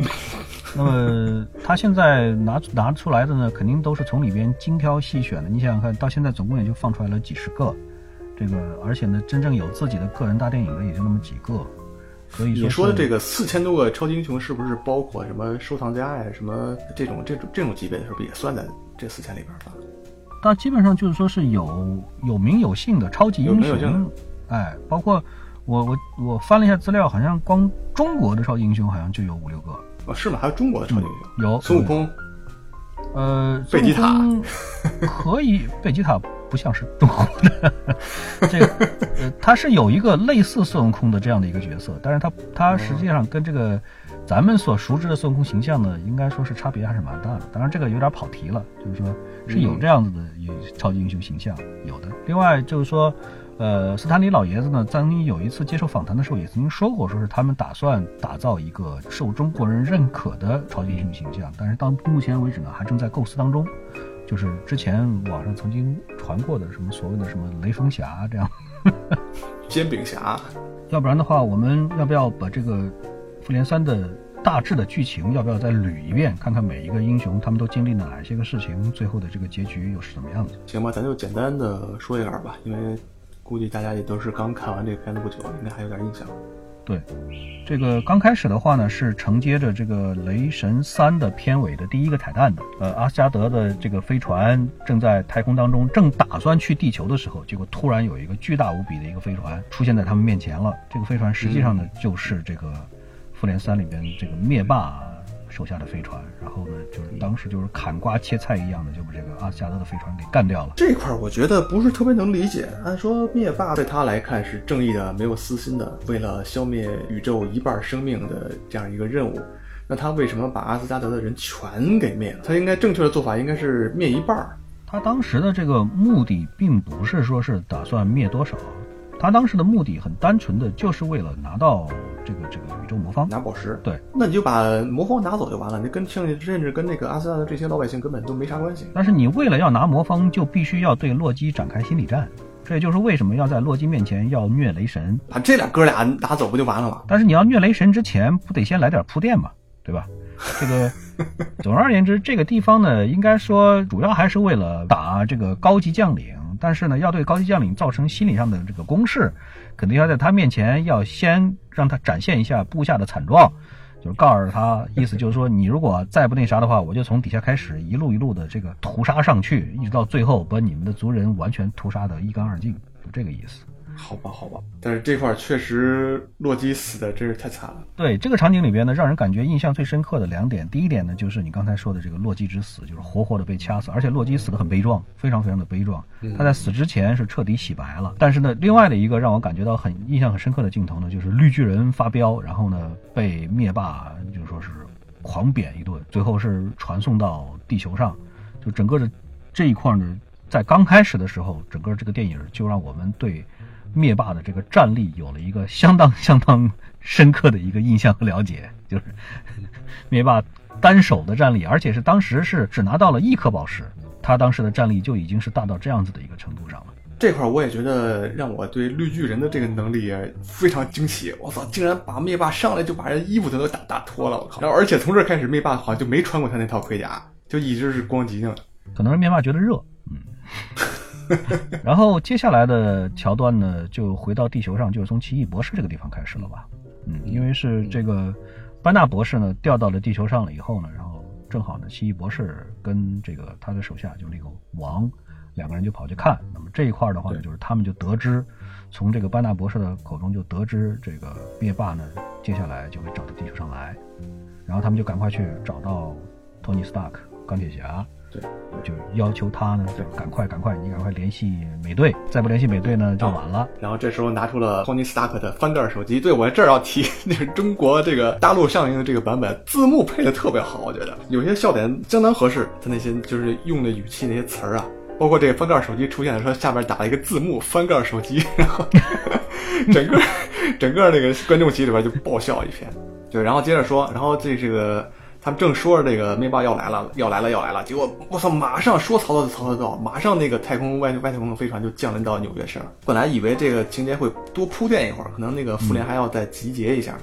那么他现在拿拿出来的呢，肯定都是从里边精挑细选的。你想想看，到现在总共也就放出来了几十个，这个而且呢，真正有自己的个人大电影的也就那么几个。所以你说的这个，个四千多个超级英雄，是不是包括什么收藏家呀、什么这种这种这种级别的，是不是也算在这四千里边吧？但基本上就是说是有有名有姓的超级英雄，哎，包括我我我翻了一下资料，好像光中国的超级英雄好像就有五六个，哦，是吗？还有中国的超级英雄，有孙悟空，呃，贝吉塔 可以，贝吉塔不像是中国的，这个呃，他是有一个类似孙悟空的这样的一个角色，但是他他实际上跟这个咱们所熟知的孙悟空形象呢，应该说是差别还是蛮大的。当然这个有点跑题了，就是说是有这样子的有超级英雄形象，有的。另外就是说。呃，斯坦李老爷子呢，曾经有一次接受访谈的时候，也曾经说过，说是他们打算打造一个受中国人认可的超级英雄形象，但是到目前为止呢，还正在构思当中。就是之前网上曾经传过的什么所谓的什么雷锋侠这样，煎饼侠。要不然的话，我们要不要把这个复联三的大致的剧情，要不要再捋一遍，看看每一个英雄他们都经历了哪些个事情，最后的这个结局又是怎么样的？行吧，咱就简单的说一下吧，因为估计大家也都是刚看完这个片子不久，应该还有点印象。对，这个刚开始的话呢，是承接着这个《雷神三》的片尾的第一个彩蛋的。呃，阿斯加德的这个飞船正在太空当中，正打算去地球的时候，结果突然有一个巨大无比的一个飞船出现在他们面前了。这个飞船实际上呢，就是这个《复联三》里边这个灭霸手下的飞船。然后呢，就是当时就是砍瓜切菜一样的，就把这个阿斯加德的飞船给干掉了。这块儿我觉得不是特别能理解。按说灭霸对他来看是正义的、没有私心的，为了消灭宇宙一半生命的这样一个任务，那他为什么把阿斯加德的人全给灭了？他应该正确的做法应该是灭一半儿。他当时的这个目的并不是说是打算灭多少，他当时的目的很单纯的就是为了拿到这个这个宇宙魔方。拿宝石，对，那你就把魔方拿走就完了，你跟剩下甚至跟那个阿斯纳的这些老百姓根本都没啥关系。但是你为了要拿魔方，就必须要对洛基展开心理战，这也就是为什么要在洛基面前要虐雷神。把这俩哥俩拿走不就完了吗？但是你要虐雷神之前，不得先来点铺垫嘛，对吧？这个，总而言之，这个地方呢，应该说主要还是为了打这个高级将领，但是呢，要对高级将领造成心理上的这个攻势，肯定要在他面前要先让他展现一下部下的惨状，就是告诉他，意思就是说，你如果再不那啥的话，我就从底下开始一路一路的这个屠杀上去，一直到最后把你们的族人完全屠杀的一干二净，就这个意思。好吧，好吧，但是这块儿确实洛基死的真是太惨了。对这个场景里边呢，让人感觉印象最深刻的两点，第一点呢，就是你刚才说的这个洛基之死，就是活活的被掐死，而且洛基死的很悲壮，非常非常的悲壮。他在死之前是彻底洗白了。但是呢，另外的一个让我感觉到很印象很深刻的镜头呢，就是绿巨人发飙，然后呢被灭霸就是说是狂扁一顿，最后是传送到地球上，就整个的这一块呢，在刚开始的时候，整个这个电影就让我们对。灭霸的这个战力有了一个相当 相当深刻的一个印象和了解，就是 灭霸单手的战力，而且是当时是只拿到了一颗宝石，他当时的战力就已经是大到这样子的一个程度上了。这块儿我也觉得让我对绿巨人的这个能力也非常惊喜。我操，竟然把灭霸上来就把人衣服都都打打脱了！我靠！然后而且从这开始，灭霸好像就没穿过他那套盔甲，就一直是光脊的。可能是灭霸觉得热，嗯。然后接下来的桥段呢，就回到地球上，就是从奇异博士这个地方开始了吧？嗯，因为是这个班纳博士呢调到了地球上了以后呢，然后正好呢，奇异博士跟这个他的手下就那个王两个人就跑去看。那么这一块的话呢，就是他们就得知，从这个班纳博士的口中就得知，这个灭霸呢接下来就会找到地球上来，然后他们就赶快去找到托尼斯塔克钢铁侠。对，就要求他呢，就赶快赶快，你赶快联系美队，再不联系美队呢，就晚了。然后这时候拿出了托尼·斯塔克的翻盖手机。对我这儿要提，那是中国这个大陆上映的这个版本，字幕配的特别好，我觉得有些笑点相当合适。他那些就是用的语气那些词儿啊，包括这个翻盖手机出现的时候，下边打了一个字幕“翻盖手机”，然 后整个整个那个观众席里边就爆笑一片。对，然后接着说，然后这这个。他们正说着这个灭霸要来了，要来了，要来了，结果我操，马上说曹操就曹操到，马上那个太空外外太空的飞船就降临到纽约市了。本来以为这个情节会多铺垫一会儿，可能那个复联还要再集结一下，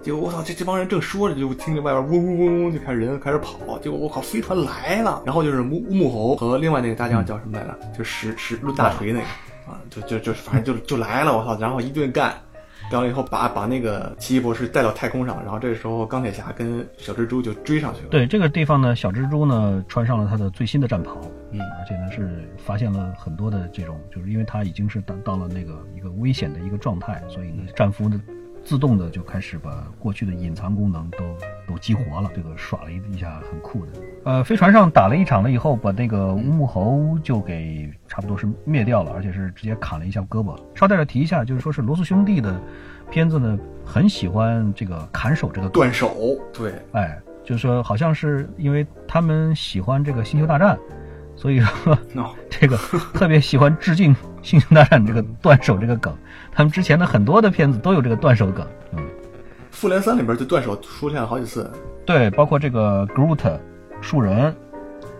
结果我操，这这帮人正说着，就听见外边嗡嗡嗡嗡就开始人开始跑，结果我靠，飞船来了，然后就是木木猴和另外那个大将叫什么来着？就石石抡大锤那个啊，就就就反正就就来了，我操，然后一顿干。完了以后把把那个奇异博士带到太空上，然后这个时候钢铁侠跟小蜘蛛就追上去了。对这个地方呢，小蜘蛛呢穿上了他的最新的战袍，嗯而且呢是发现了很多的这种，就是因为他已经是到到了那个一个危险的一个状态，所以呢战俘呢自动的就开始把过去的隐藏功能都都激活了，这个耍了一一下很酷的。呃，飞船上打了一场了以后，把那个乌木猴就给差不多是灭掉了，而且是直接砍了一下胳膊。捎带着提一下，就是说是罗素兄弟的片子呢，很喜欢这个砍手这个断手，对，哎，就是说，好像是因为他们喜欢这个《星球大战》，所以说 这个特别喜欢致敬《星球大战》这个断手这个梗。他们之前的很多的片子都有这个断手梗，嗯，复联三里边就断手出现了好几次。对，包括这个 Groot 树人，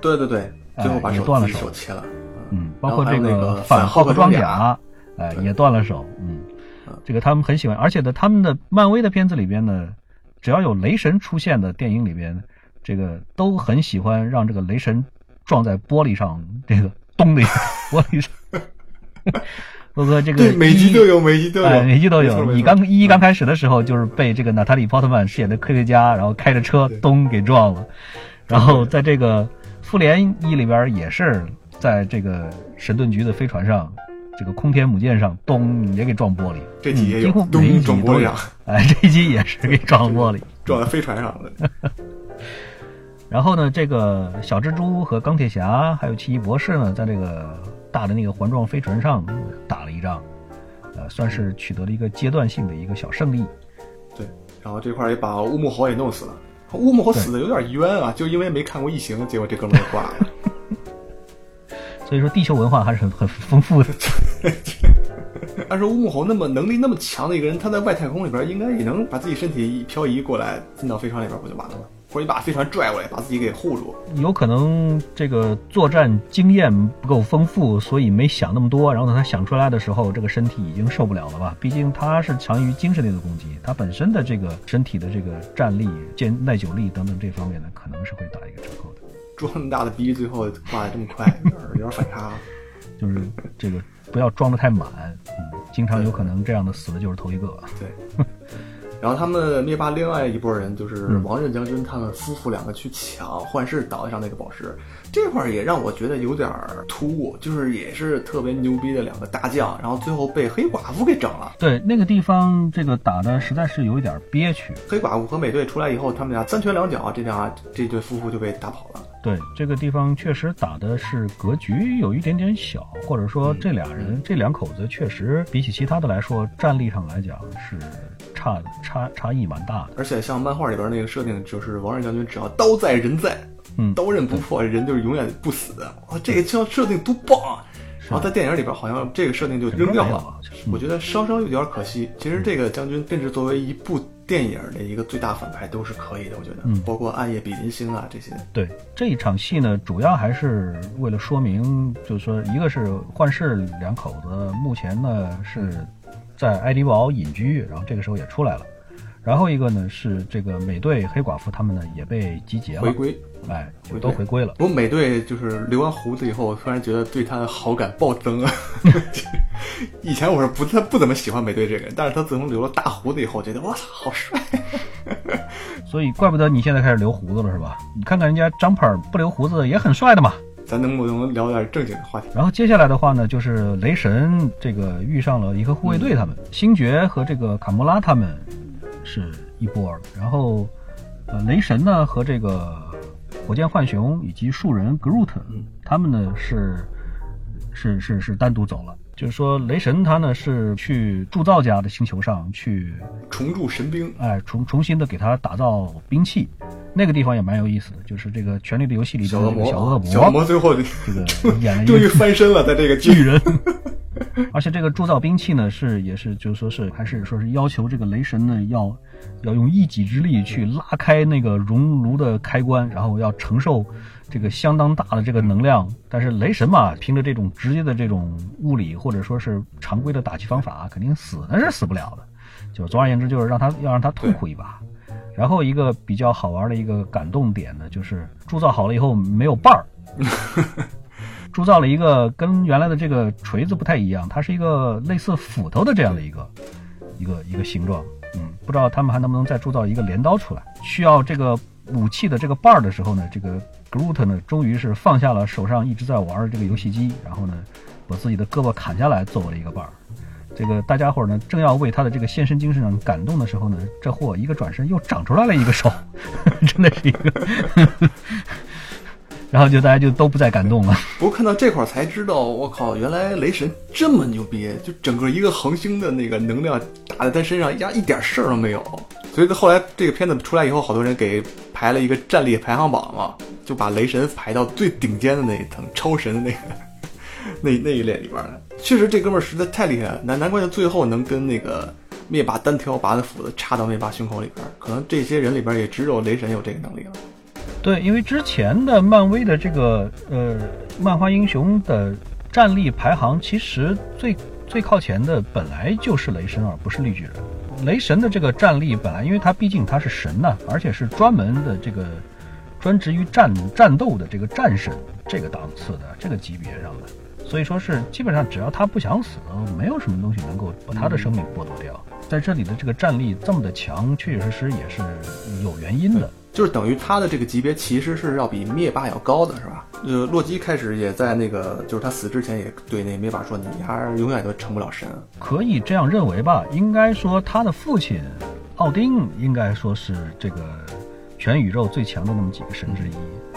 对对对，最后把手断了手。手切了。嗯，包括这个反反浩克装甲甲，哎，对。也断了手，嗯嗯，这个他们很喜欢，而且呢，他们的漫威的片子里边呢，只要有雷神出现的电影里边，这个都很喜欢让这个雷神撞在玻璃上，这个咚的一下玻璃上。包括这个对，每集都有，每集都有，哎，每集都有。你刚一刚开始的时候，就是被这个娜塔莉·波特曼饰演的科学家，然后开着车咚给撞了。然后在这个复联一里边也是在这个神盾局的飞船上，这个空天母舰上咚也给撞玻璃。这集也有嗯几乎咚每一集都有撞玻璃上。哎，这一集也是给撞了玻璃。撞在飞船上了。然后呢，这个小蜘蛛和钢铁侠还有奇异博士呢，在这个大的那个环状飞船上打了一仗，呃，算是取得了一个阶段性的一个小胜利。对，然后这块也把乌木猴也弄死了。乌木猴死的有点冤啊，就因为没看过异形，结果这哥们儿挂了。所以说，地球文化还是很很丰富的。按说乌木猴那么能力那么强的一个人，他在外太空里边应该也能把自己身体一漂移过来，进到飞船里边不就完了吗？或者你把飞船拽过来，把自己给护住。有可能这个作战经验不够丰富，所以没想那么多。然后等他想出来的时候，这个身体已经受不了了吧？毕竟他是强于精神力的攻击，他本身的这个身体的这个战力、坚耐久力等等这方面呢，可能是会打一个折扣的。装那么大的逼，最后挂的这么快，有点有点反差。就是这个不要装的太满，嗯，经常有可能这样的死的就是头一个。对。然后他们灭霸另外一拨人就是嗯王任将军他们夫妇两个去抢幻视岛上那个宝石，这块儿也让我觉得有点儿突兀，就是也是特别牛逼的两个大将，然后最后被黑寡妇给整了。对，那个地方这个打的实在是有一点憋屈。黑寡妇和美队出来以后，他们俩三拳两脚，这俩这对夫妇就被打跑了。对，这个地方确实打的是格局有一点点小，或者说这俩人、这两口子确实比起其他的来说，战力上来讲是差差差异蛮大的。而且像漫画里边那个设定，就是王任将军只要刀在人在，嗯刀刃不破，人就是永远不死。哇，这个这设定多棒啊！然后在电影里边好像这个设定就扔掉了我觉得稍稍有点可惜。其实这个将军甚至作为一部电影的一个最大反派都是可以的，我觉得，嗯包括暗夜比邻星啊这些。对这一场戏呢，主要还是为了说明，就是说，一个是幻视两口子目前呢是在爱迪堡隐居，然后这个时候也出来了。然后一个呢是这个美队、黑寡妇他们呢也被集结了回，归，哎，就都回归了。不过美队就是留完胡子以后，我突然觉得对他的好感暴增啊！以前我是不太不怎么喜欢美队这个人，但是他自从留了大胡子以后，觉得哇操，好帅！所以怪不得你现在开始留胡子了，是吧？你看看人家张鹏不留胡子也很帅的嘛。咱能不能聊点正经的话题？然后接下来的话呢，就是雷神这个遇上了一个护卫队他们，星爵和这个卡莫拉他们是一波儿，然后呃雷神呢和这个火箭浣熊以及树人 Groot 他们呢是是是是单独走了。就是说，雷神他呢是去铸造家的星球上去重铸神兵，哎，重重新的给他打造兵器，那个地方也蛮有意思的，就是这个《权力的游戏》里的小恶魔，小恶魔。最后就这个 演了一终于翻身了，在这个 巨人，而且这个铸造兵器呢，是也是就是说是还是说是要求这个雷神呢要要用一己之力去拉开那个熔炉的开关，然后要承受这个相当大的这个能量。但是雷神嘛，凭着这种直接的这种物理或者说是常规的打击方法，肯定死那是死不了的。就是总而言之，就是让他要让他痛苦一把。然后一个比较好玩的一个感动点呢，就是铸造好了以后没有把儿，铸造了一个跟原来的这个锤子不太一样，它是一个类似斧头的这样的一个一个一个形状。嗯，不知道他们还能不能再铸造一个镰刀出来。需要这个武器的这个把儿的时候呢，这个 Groot 呢，终于是放下了手上一直在玩的这个游戏机，然后呢，把自己的胳膊砍下来做了一个伴儿。这个大家伙儿呢，正要为他的这个献身精神感动的时候呢，这货一个转身又长出来了一个手，真的是一个，然后就大家就都不再感动了。不过看到这块儿才知道，我靠，原来雷神这么牛逼，就整个一个恒星的那个能量打在他身上，呀，一点事儿都没有。所以后来这个片子出来以后，好多人给排了一个战力排行榜嘛，就把雷神排到最顶尖的那一层，超神的那个那那一列里边了。确实，这哥们儿实在太厉害了，难难怪他最后能跟那个灭霸单挑，把那斧子插到灭霸胸口里边。可能这些人里边也只有雷神有这个能力了。对，因为之前的漫威的这个呃漫画英雄的战力排行，其实最最靠前的本来就是雷神，而不是绿巨人。雷神的这个战力本来，因为他毕竟他是神呐，而且是专门的这个专职于战战斗的这个战神这个档次的这个级别上的。所以说是基本上只要他不想死，没有什么东西能够把他的生命剥夺掉。在这里的这个战力这么的强，确确实实也是有原因的。就是等于他的这个级别其实是要比灭霸要高的，是吧？呃，洛基开始也在那个，就是他死之前也对那灭霸说：“你还是永远都成不了神。”可以这样认为吧？应该说他的父亲奥丁应该说是这个全宇宙最强的那么几个神之一，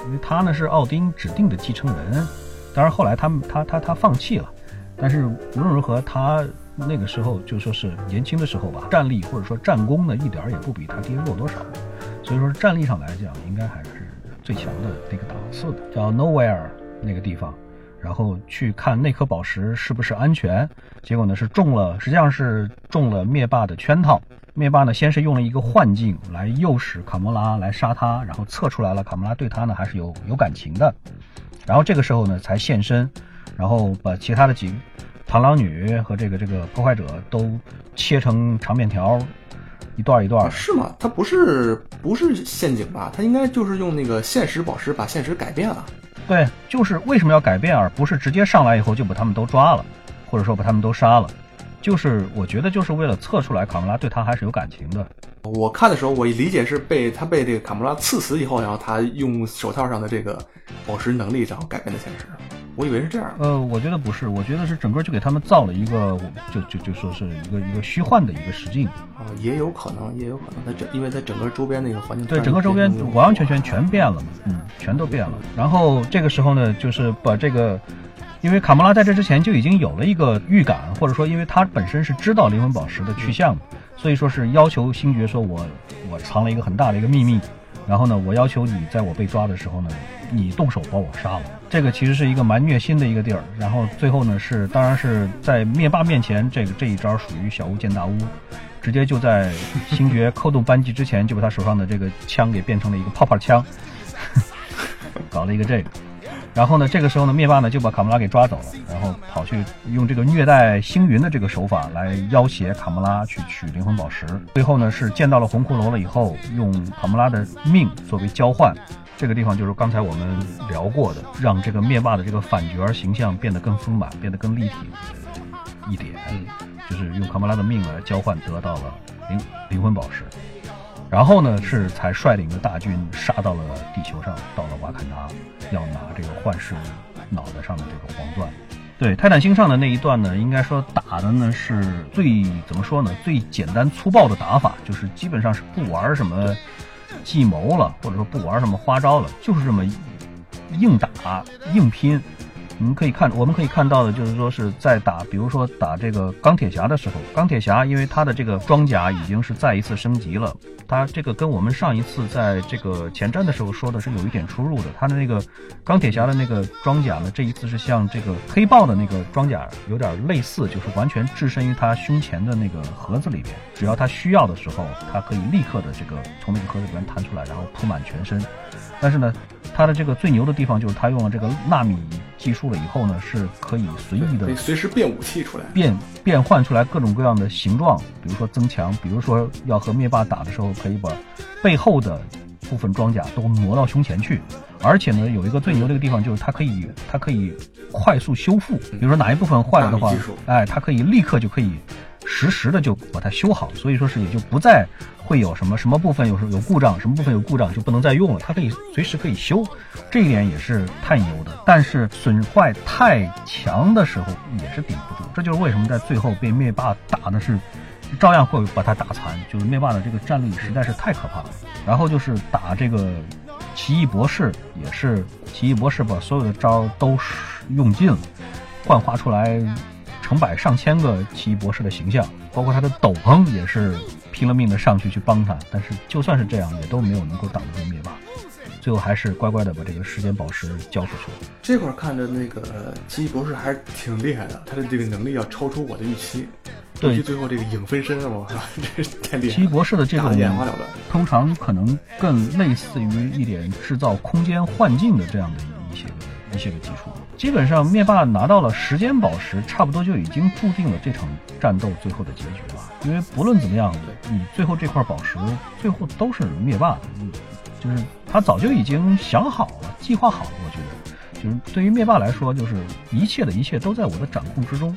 因为他呢是奥丁指定的继承人。当然后来他们他他他放弃了，但是无论如何，他那个时候就说是年轻的时候吧，战力或者说战功呢，一点儿也不比他爹弱多少。所以说战力上来讲，应该还是最强的那个档次的。叫 Nowhere 那个地方，然后去看那颗宝石是不是安全。结果呢是中了，实际上是中了灭霸的圈套。灭霸呢先是用了一个幻境来诱使卡莫拉来杀他，然后测出来了卡莫拉对他呢还是有有感情的。然后这个时候呢，才现身，然后把其他的几螳螂女和这个这个破坏者都切成长面条，一段一段。是吗？它不是不是陷阱吧？它应该就是用那个现实宝石把现实改变了。对，就是为什么要改变，而不是直接上来以后就把他们都抓了，或者说把他们都杀了？就是我觉得就是为了测出来卡莫拉对他还是有感情的。我看的时候，我理解是被他被这个卡莫拉刺死以后，然后他用手套上的这个宝石能力，然后改变的现实。我以为是这样。呃，我觉得不是，我觉得是整个就给他们造了一个，就就就说是一个一个虚幻的一个实境。啊，也有可能，也有可能，它整，因为它整个周边那个环境。对，整个周边完完全全全变了嘛，嗯，全都变了。然后这个时候呢，就是把这个。因为卡莫拉在这之前就已经有了一个预感，或者说，因为他本身是知道灵魂宝石的去向，所以说是要求星爵说：“我我藏了一个很大的一个秘密，然后呢，我要求你在我被抓的时候呢，你动手把我杀了。”这个其实是一个蛮虐心的一个地儿。然后最后呢，是当然是在灭霸面前，这个这一招属于小巫见大巫，直接就在星爵扣动扳机之前，就把他手上的这个枪给变成了一个泡泡枪，搞了一个这个。然后呢，这个时候呢，灭霸呢就把卡莫拉给抓走了，然后跑去用这个虐待星云的这个手法来要挟卡莫拉去取灵魂宝石。最后呢，是见到了红骷髅了以后，用卡莫拉的命作为交换。这个地方就是刚才我们聊过的，让这个灭霸的这个反角形象变得更丰满，变得更立体一点，就是用卡莫拉的命来交换得到了灵灵魂宝石。然后呢，是才率领着大军杀到了地球上，到了瓦坎达，要拿这个幻视脑袋上的这个黄钻。对，泰坦星上的那一段呢，应该说打的呢是最怎么说呢？最简单粗暴的打法，就是基本上是不玩什么计谋了，或者说不玩什么花招了，就是这么硬打硬拼。我们可以看，我们可以看到的就是说是在打，比如说打这个钢铁侠的时候，钢铁侠因为他的这个装甲已经是再一次升级了，他这个跟我们上一次在这个前瞻的时候说的是有一点出入的。他的那个钢铁侠的那个装甲呢，这一次是像这个黑豹的那个装甲有点类似，就是完全置身于他胸前的那个盒子里边，只要他需要的时候，他可以立刻的这个从那个盒子里面弹出来，然后铺满全身。但是呢，它的这个最牛的地方就是它用了这个纳米技术了以后呢，是可以随意的，可以随时变武器出来，变变换出来各种各样的形状，比如说增强，比如说要和灭霸打的时候，可以把背后的部分装甲都挪到胸前去，而且呢，有一个最牛的一个地方就是它可以它可以快速修复，比如说哪一部分坏了的话，哎，它可以立刻就可以实时的就把它修好，所以说是也就不再会有什么什么部分有有故障，什么部分有故障就不能再用了，它可以随时可以修，这一点也是太牛的。但是损坏太强的时候也是顶不住，这就是为什么在最后被灭霸打的是。照样会把他打残，就是灭霸的这个战力实在是太可怕了。然后就是打这个奇异博士，也是奇异博士把所有的招都用尽了，幻化出来成百上千个奇异博士的形象，包括他的斗篷也是拼了命的上去去帮他。但是就算是这样，也都没有能够挡住灭霸。最后还是乖乖的把这个时间宝石交出去了。这块看着那个奇异博士还是挺厉害的，他的这个能力要超出我的预期。对，最后这个影分身，我靠，这太厉害！奇异博士的这种眼花缭乱，通常可能更类似于一点制造空间幻境的这样的一些个一些个技术。基本上灭霸拿到了时间宝石，差不多就已经注定了这场战斗最后的结局了。因为不论怎么样，你最后这块宝石最后都是灭霸的，就是他早就已经想好了，计划好了。我觉得，就是对于灭霸来说，就是一切的一切都在我的掌控之中。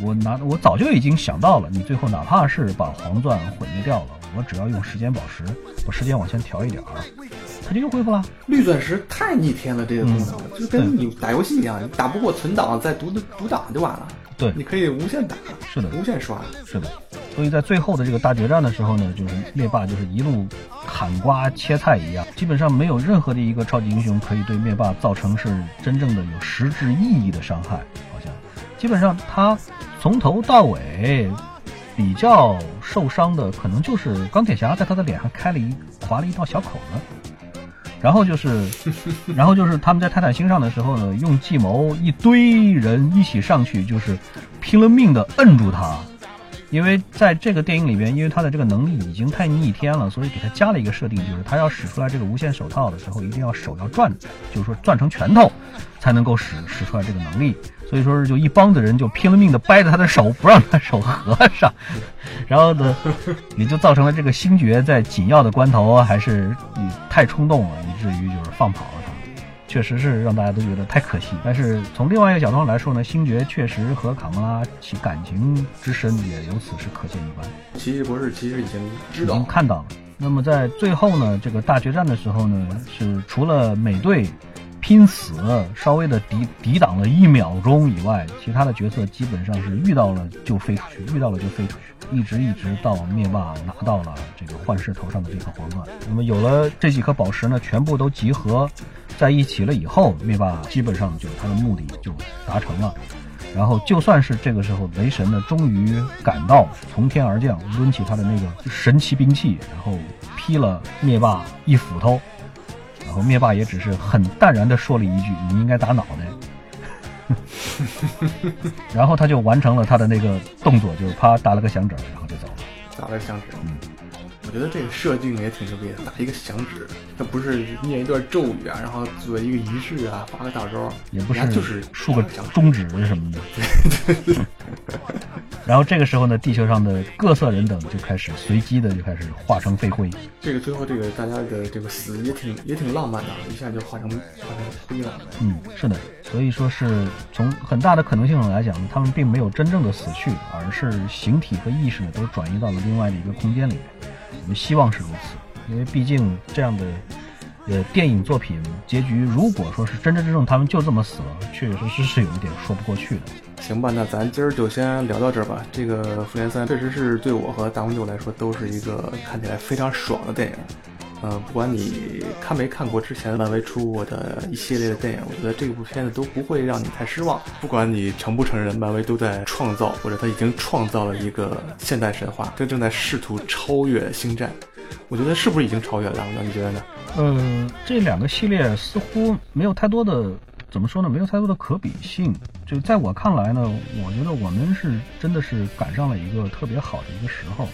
我拿我早就已经想到了，你最后哪怕是把黄钻毁灭掉了，我只要用时间宝石把时间往前调一点儿，它就又恢复了。绿钻石太逆天了，这个功能就跟你打游戏一样，你打不过存档再读读档就完了。对，你可以无限打，是的，无限刷，是的。所以在最后的这个大决战的时候呢，就是灭霸就是一路砍瓜切菜一样，基本上没有任何的一个超级英雄可以对灭霸造成是真正的有实质意义的伤害，好像基本上他。从头到尾，比较受伤的可能就是钢铁侠，在他的脸上开了一划了一道小口子，然后就是，然后就是他们在泰坦星上的时候呢，用计谋一堆人一起上去，就是拼了命的摁住他。因为在这个电影里边，因为他的这个能力已经太逆天了，所以给他加了一个设定，就是他要使出来这个无限手套的时候，一定要手要转，就是说转成拳头，才能够使使出来这个能力。所以说是就一帮子人就拼了命的掰着他的手，不让他手合上，然后呢，也就造成了这个星爵在紧要的关头还是太冲动了，以至于就是放跑了。确实是让大家都觉得太可惜，但是从另外一个角度上来说呢，星爵确实和卡莫拉其感情之深也由此是可见一斑。奇异博士其实已经知道、已经看到了。那么在最后呢，这个大决战的时候呢，是除了美队拼死稍微的抵抵挡了一秒钟以外，其他的角色基本上是遇到了就飞出去，遇到了就飞出去，一直一直到灭霸拿到了这个幻视头上的这颗皇冠。那么有了这几颗宝石呢，全部都集合。在一起了以后，灭霸基本上就他的目的就达成了。然后就算是这个时候，雷神呢终于赶到，从天而降，抡起他的那个神奇兵器，然后劈了灭霸一斧头。然后灭霸也只是很淡然地说了一句：“你应该打脑袋。” 然后他就完成了他的那个动作，就是啪打了个响指，然后就走了。打了个响指，嗯。我觉得这个设定也挺牛逼的，打一个响指，它不是念一段咒语啊，然后做一个仪式啊，发个大招，也不是就是竖个中指什么的。然后这个时候呢，地球上的各色人等就开始随机的就开始化成废灰。这个最后这个大家的这个死也挺也挺浪漫的，一下就化成化成灰了。嗯，是的，所以说是从很大的可能性上来讲，他们并没有真正的死去，而是形体和意识呢都转移到了另外的一个空间里面。我们希望是如此，因为毕竟这样的呃电影作品结局，如果说是真真正正他们就这么死了，确确实实是有一点说不过去的。行吧，那咱今儿就先聊到这儿吧。这个复联三确实是对我和大红舅来说都是一个看起来非常爽的电影。嗯，不管你看没看过之前漫威出过的一系列的电影，我觉得这部片子都不会让你太失望。不管你承不承认，漫威都在创造，或者他已经创造了一个现代神话，正正在试图超越星战。我觉得是不是已经超越了？那你觉得呢？嗯，这两个系列似乎没有太多的，怎么说呢？没有太多的可比性。就在我看来呢，我觉得我们是真的是赶上了一个特别好的一个时候。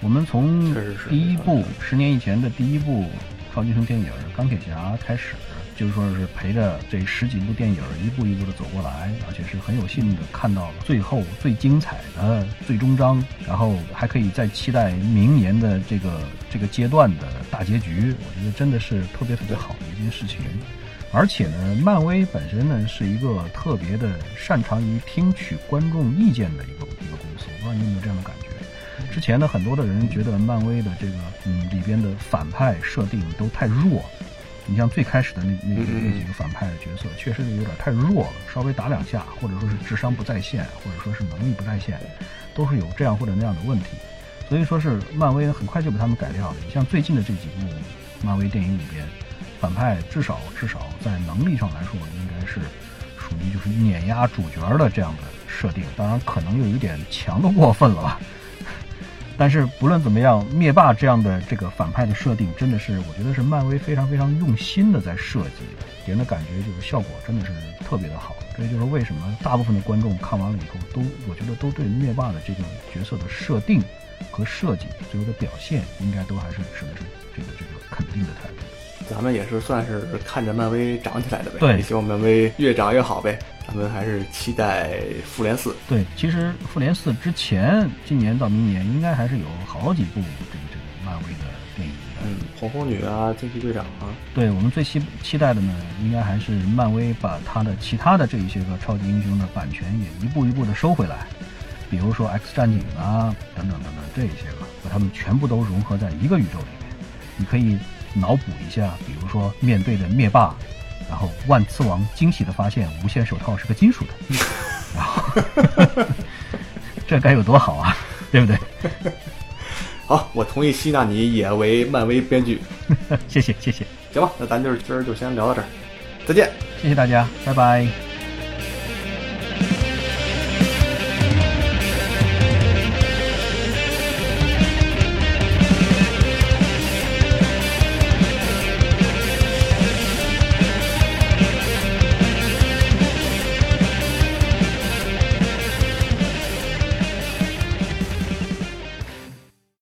我们从第一部十年以前的第一部超级英雄电影《钢铁侠》开始，就是说是陪着这十几部电影一步一步的走过来，而且是很有幸的看到了最后最精彩的最终章，然后还可以再期待明年的这个这个阶段的大结局。我觉得真的是特别特别好的一件事情。而且呢，漫威本身呢是一个特别的擅长于听取观众意见的一个一个公司。不知道你有没有这样的感觉？之前呢，很多的人觉得漫威的这个嗯里边的反派设定都太弱。你像最开始的那那那几个反派的角色，确实是有点太弱了，稍微打两下，或者说是智商不在线，或者说是能力不在线，都是有这样或者那样的问题。所以说是漫威很快就把他们改掉了。你像最近的这几部漫威电影里边，反派至少至少在能力上来说，应该是属于就是碾压主角的这样的设定。当然，可能有一点强的过分了吧。但是不论怎么样，灭霸这样的这个反派的设定，真的是我觉得是漫威非常非常用心的在设计，给人的感觉就是效果真的是特别的好。这就是为什么大部分的观众看完了以后，都我觉得都对灭霸的这个角色的设定和设计最后的表现，应该都还是持的是这个这个肯定的态度。咱们也是算是看着漫威长起来的呗，对，希望漫威越长越好呗。咱们还是期待复联四。对，其实复联四之前，今年到明年应该还是有好几部这个这个漫威的电影。嗯，红蜂女啊，惊奇队长啊。对我们最期期待的呢，应该还是漫威把它的其他的这一些个超级英雄的版权也一步一步的收回来，比如说 X 战警啊，等等等等这一些个，把它们全部都融合在一个宇宙里面。你可以脑补一下，比如说面对的灭霸。然后万磁王惊喜的发现，无限手套是个金属的，然后 这该有多好啊，对不对？好，我同意吸纳你也为漫威编剧，谢谢谢谢。行吧，那咱就是今儿就先聊到这儿，再见，谢谢大家，拜拜。